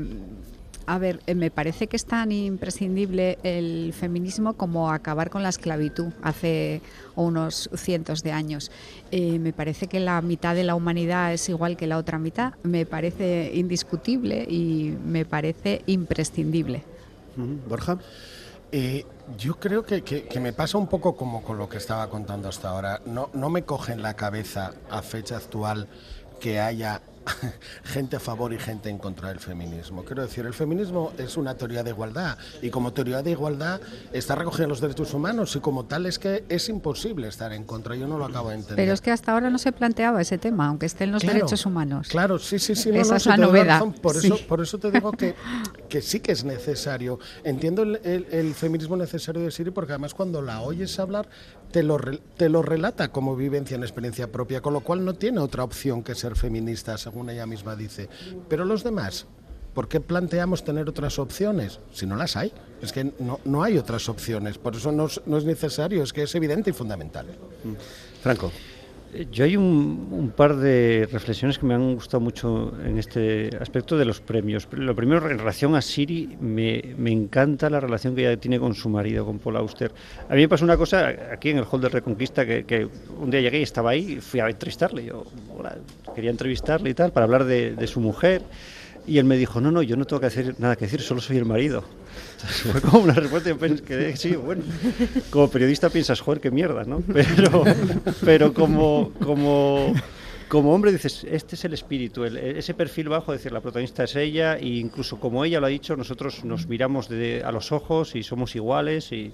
a ver, eh, me parece que es tan imprescindible el feminismo como acabar con la esclavitud hace unos cientos de años. Eh, me parece que la mitad de la humanidad es igual que la otra mitad. Me parece indiscutible y me parece imprescindible. Borja. Eh, yo creo que, que, me pasa un poco como con lo que estaba contando hasta ahora. No, no me coge en la cabeza a fecha actual que haya gente a favor y gente en contra del feminismo. Quiero decir, el feminismo es una teoría de igualdad y como teoría de igualdad está recogiendo los derechos humanos y como tal es que es imposible estar en contra. Yo no lo acabo de entender. Pero es que hasta ahora no se planteaba ese tema, aunque estén los derechos humanos. Claro, sí, sí, sí. Esa es la novedad. Por, eso, por eso te digo que, que sí que es necesario. Entiendo el, el, feminismo necesario de Siri porque además cuando la oyes hablar te lo, te lo relata como vivencia en experiencia propia, con lo cual no tiene otra opción que ser feminista según ella misma dice. Pero los demás, ¿por qué planteamos tener otras opciones? Si no las hay. Es que no, no hay otras opciones. Por eso no, no, es necesario, es que es evidente y fundamental. Franco. Yo hay un, par de reflexiones que me han gustado mucho en este aspecto de los premios. Lo primero, en relación a Siri, me, encanta la relación que ella tiene con su marido, con Paul Auster. A mí me pasó una cosa aquí en el Hall de Reconquista, que, un día llegué y estaba ahí y fui a entrevistarle. Yo quería entrevistarle y tal, para hablar de su mujer. Y él me dijo, no, no, yo no tengo que hacer nada que decir, solo soy el marido. fue como una respuesta que sí, bueno, como periodista piensas, joder, qué mierda, ¿no? Pero, pero como, como, como hombre dices, este es el espíritu, ese perfil bajo, decir, la protagonista es ella, e incluso como ella lo ha dicho, nosotros nos miramos a los ojos y somos iguales y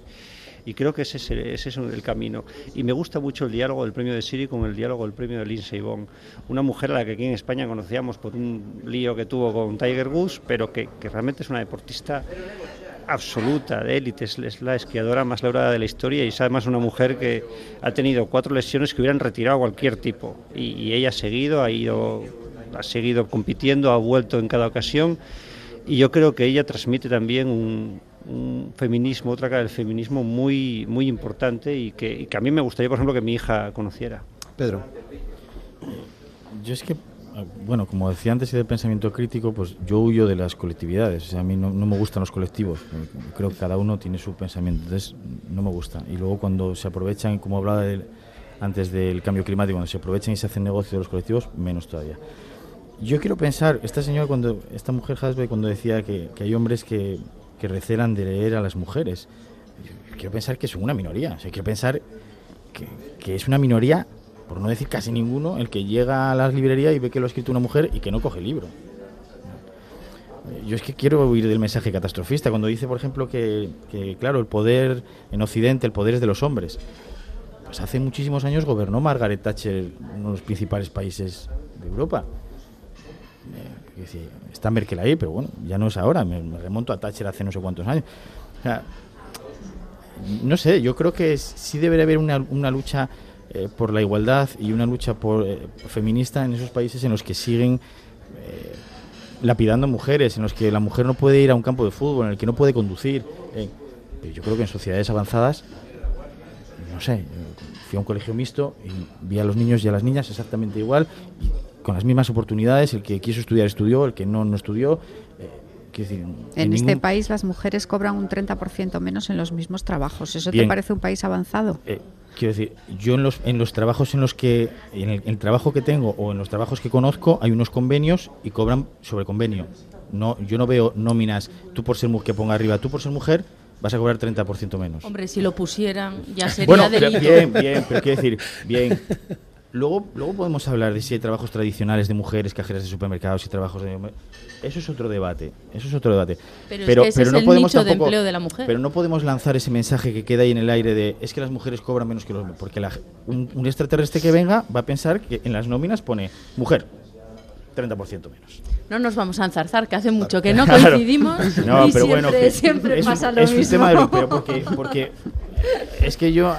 y creo que ese es, ese es el camino. Y me gusta mucho el diálogo del premio de Siri con el diálogo del premio de Lindsay Vonn, una mujer a la que aquí en España conocíamos por un lío que tuvo con Tiger Goose, pero que, que realmente es una deportista absoluta de élite, es la esquiadora más laureada de la historia y es además una mujer que ha tenido cuatro lesiones que hubieran retirado cualquier tipo. Y, y ella ha seguido, ha ido, ha seguido compitiendo, ha vuelto en cada ocasión. Y yo creo que ella transmite también un, un feminismo, otra cara del feminismo muy, muy importante y que, a mí me gustaría, por ejemplo, que mi hija conociera. Pedro. Yo es que, bueno, como decía antes, de pensamiento crítico, pues yo huyo de las colectividades. O sea, a mí no, me gustan los colectivos. Creo que cada uno tiene su pensamiento, entonces no me gusta. Y luego cuando se aprovechan, como hablaba antes del cambio climático, cuando se aprovechan y se hacen negocio de los colectivos, menos todavía. Yo quiero pensar, esta señora, cuando, esta mujer Hasbe, cuando decía que, que hay hombres que que recelan de leer a las mujeres. quiero pensar que son una minoría. Quiero pensar que, es una minoría, por no decir casi ninguno, el que llega a las librerías y ve que lo ha escrito una mujer y que no coge el libro. Yo es que quiero oír del mensaje catastrofista cuando dice, por ejemplo, que, que, claro, el poder en Occidente, el poder es de los hombres. Pues hace muchísimos años gobernó Margaret Thatcher uno de los principales países de Europa está Merkel ahí, pero bueno, ya no es ahora, me, remonto a Thatcher hace no sé cuántos años. no sé, yo creo que sí debería haber una, lucha eh, por la igualdad y una lucha por, eh, feminista en esos países en los que siguen eh, lapidando mujeres, en los que la mujer no puede ir a un campo de fútbol, en el que no puede conducir. pero yo creo que en sociedades avanzadas, no sé, fui a un colegio mixto y vi a los niños y a las niñas exactamente igual con las mismas oportunidades, el que quiso estudiar estudió, el que no no estudió. Eh, en, este país las mujeres cobran un 30% menos en los mismos trabajos. ¿Eso te parece un país avanzado? Eh, quiero decir, yo en los, en los trabajos en los que, en el, trabajo que tengo o en los trabajos que conozco, hay unos convenios y cobran sobre convenio. No, yo no veo nóminas, tú por ser mujer, que ponga arriba, tú por ser mujer, vas a cobrar 30% menos. Hombre, si lo pusieran ya sería bueno, delito. bien, bien, pero quiero decir, bien, Luego, luego podemos hablar de si hay trabajos tradicionales de mujeres, cajeras de supermercados y trabajos de... Eso es otro debate, eso es otro debate. Pero, pero, no podemos de empleo de la mujer. Pero no podemos lanzar ese mensaje que queda ahí en el aire de es que las mujeres cobran menos que los hombres, porque un, extraterrestre que venga va a pensar que en las nóminas pone mujer, 30% menos. No nos vamos a enzarzar, que hace mucho que no coincidimos no, pero siempre, bueno, siempre pasa lo es mismo. Un tema pero porque, porque es que yo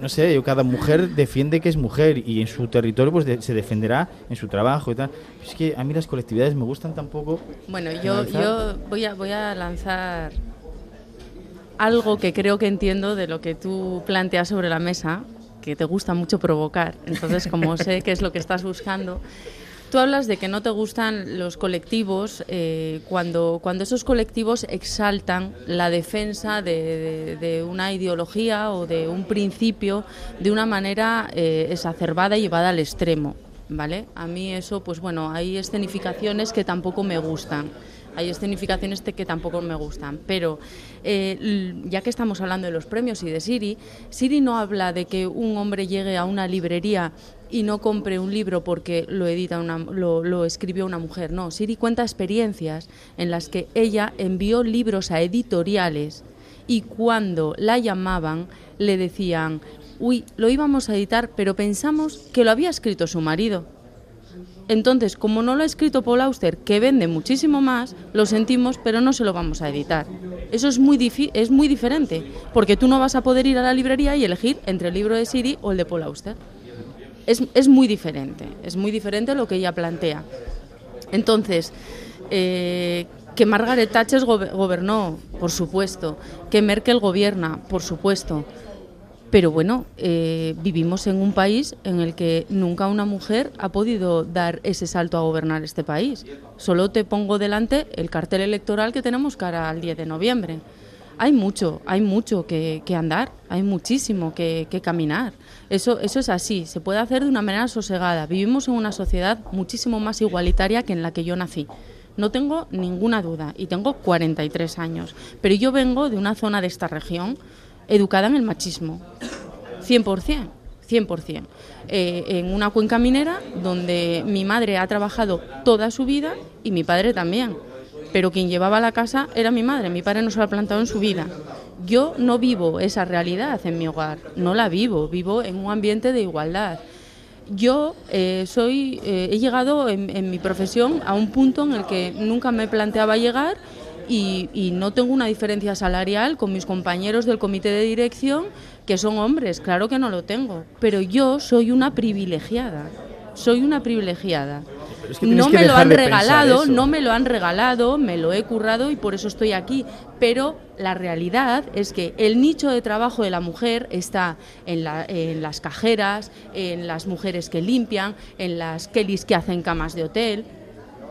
no sé, cada mujer defiende que es mujer y en su territorio pues se defenderá en su trabajo y tal. Es que a mí las colectividades me gustan tampoco. Bueno, yo, yo voy, a, voy a lanzar algo que creo que entiendo de lo que tú planteas sobre la mesa, que te gusta mucho provocar. Entonces, como sé qué es lo que estás buscando, tú hablas de que no te gustan los colectivos eh, cuando, cuando esos colectivos exaltan la defensa de, una ideología o de un principio de una manera eh, exacerbada y llevada al extremo. ¿Vale? A mí eso, pues bueno, hay escenificaciones que tampoco me gustan hay escenificaciones que tampoco me gustan, pero eh, ya que estamos hablando de los premios y de Siri, Siri no habla de que un hombre llegue a una librería y no compre un libro porque lo edita una, lo, lo, escribió una mujer. No, Siri cuenta experiencias en las que ella envió libros a editoriales y cuando la llamaban le decían, uy, lo íbamos a editar, pero pensamos que lo había escrito su marido. Entonces, como no lo ha escrito Paul Auster, que vende muchísimo más, lo sentimos, pero no se lo vamos a editar. Eso es muy, es muy diferente, porque tú no vas a poder ir a la librería y elegir entre el libro de Siri o el de Paul Auster. Es, muy diferente, es muy diferente lo que ella plantea. Entonces, eh, que Margaret Thatcher gobernó, por supuesto, que Merkel gobierna, por supuesto, pero bueno, eh, vivimos en un país en el que nunca una mujer ha podido dar ese salto a gobernar este país. Solo te pongo delante el cartel electoral que tenemos cara al 10 de noviembre. Hay mucho, hay mucho que, andar, hay muchísimo que, que, caminar. Eso, eso es así, se puede hacer de una manera sosegada. Vivimos en una sociedad muchísimo más igualitaria que en la que yo nací. No tengo ninguna duda y tengo 43 años, pero yo vengo de una zona de esta región educada en el machismo, 100%. 100%. Eh, en una cuenca minera donde mi madre ha trabajado toda su vida y mi padre también. Pero quien llevaba la casa era mi madre, mi padre no se lo ha plantado en su vida. Yo no vivo esa realidad en mi hogar, no la vivo, vivo en un ambiente de igualdad. Yo eh, soy, eh, he llegado en, en mi profesión a un punto en el que nunca me planteaba llegar y, no tengo una diferencia salarial con mis compañeros del comité de dirección que son hombres, claro que no lo tengo, pero yo soy una privilegiada, soy una privilegiada. No me lo han regalado, no me lo han regalado, me lo he currado y por eso estoy aquí. Pero la realidad es que el nicho de trabajo de la mujer está en, en las cajeras, en las mujeres que limpian, en las kelis que hacen camas de hotel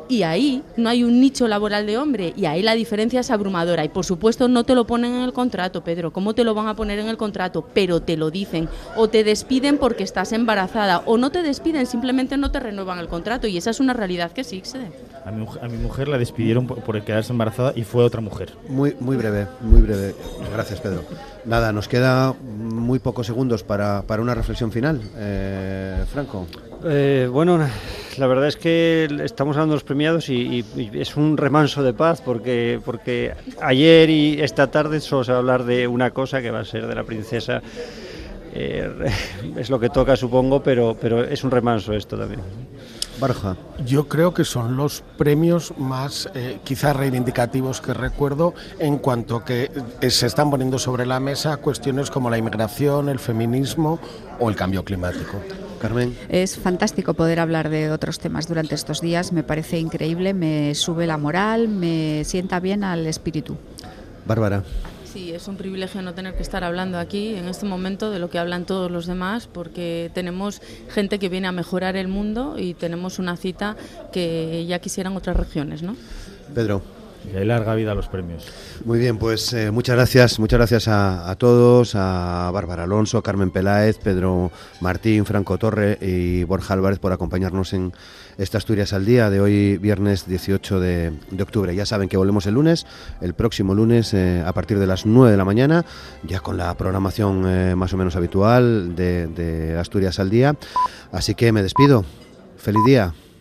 y ahí no hay un nicho laboral de hombre y ahí la diferencia es abrumadora y por supuesto no te lo ponen en el contrato, Pedro, ¿cómo te lo van a poner en el contrato? Pero te lo dicen o te despiden porque estás embarazada o no te despiden, simplemente no te renuevan el contrato y esa es una realidad que existe. A mi, a mi mujer la despidieron por, por quedarse embarazada y fue otra mujer. Muy, muy breve, muy breve. Gracias, Pedro. Nada, nos queda muy pocos segundos para, para una reflexión final. Eh, Franco. Eh, bueno, la verdad es que estamos hablando de los premiados y, es un remanso de paz porque, porque ayer y esta tarde solo se va a hablar de una cosa que va a ser de la princesa. Eh, es lo que toca, supongo, pero, pero es un remanso esto también. Yo creo que son los premios más eh, quizás reivindicativos que recuerdo en cuanto que eh, se están poniendo sobre la mesa cuestiones como la inmigración, el feminismo o el cambio climático. Carmen. Es fantástico poder hablar de otros temas durante estos días, me parece increíble, me sube la moral, me sienta bien al espíritu. Bárbara. Sí, es un privilegio no tener que estar hablando aquí en este momento de lo que hablan todos los demás, porque tenemos gente que viene a mejorar el mundo y tenemos una cita que ya quisieran otras regiones, ¿no? Pedro. Hay larga vida a los premios. Muy bien, pues eh, muchas gracias, muchas gracias a, todos, a Bárbara Alonso, Carmen Peláez, Pedro Martín, Franco Torre y Borja Álvarez por acompañarnos en esta Asturias al Día de hoy, viernes 18 de, octubre. Ya saben que volvemos el lunes, el próximo lunes eh, a partir de las 9 de la mañana, ya con la programación eh, más o menos habitual de Asturias al Día. Así que me despido. Feliz día.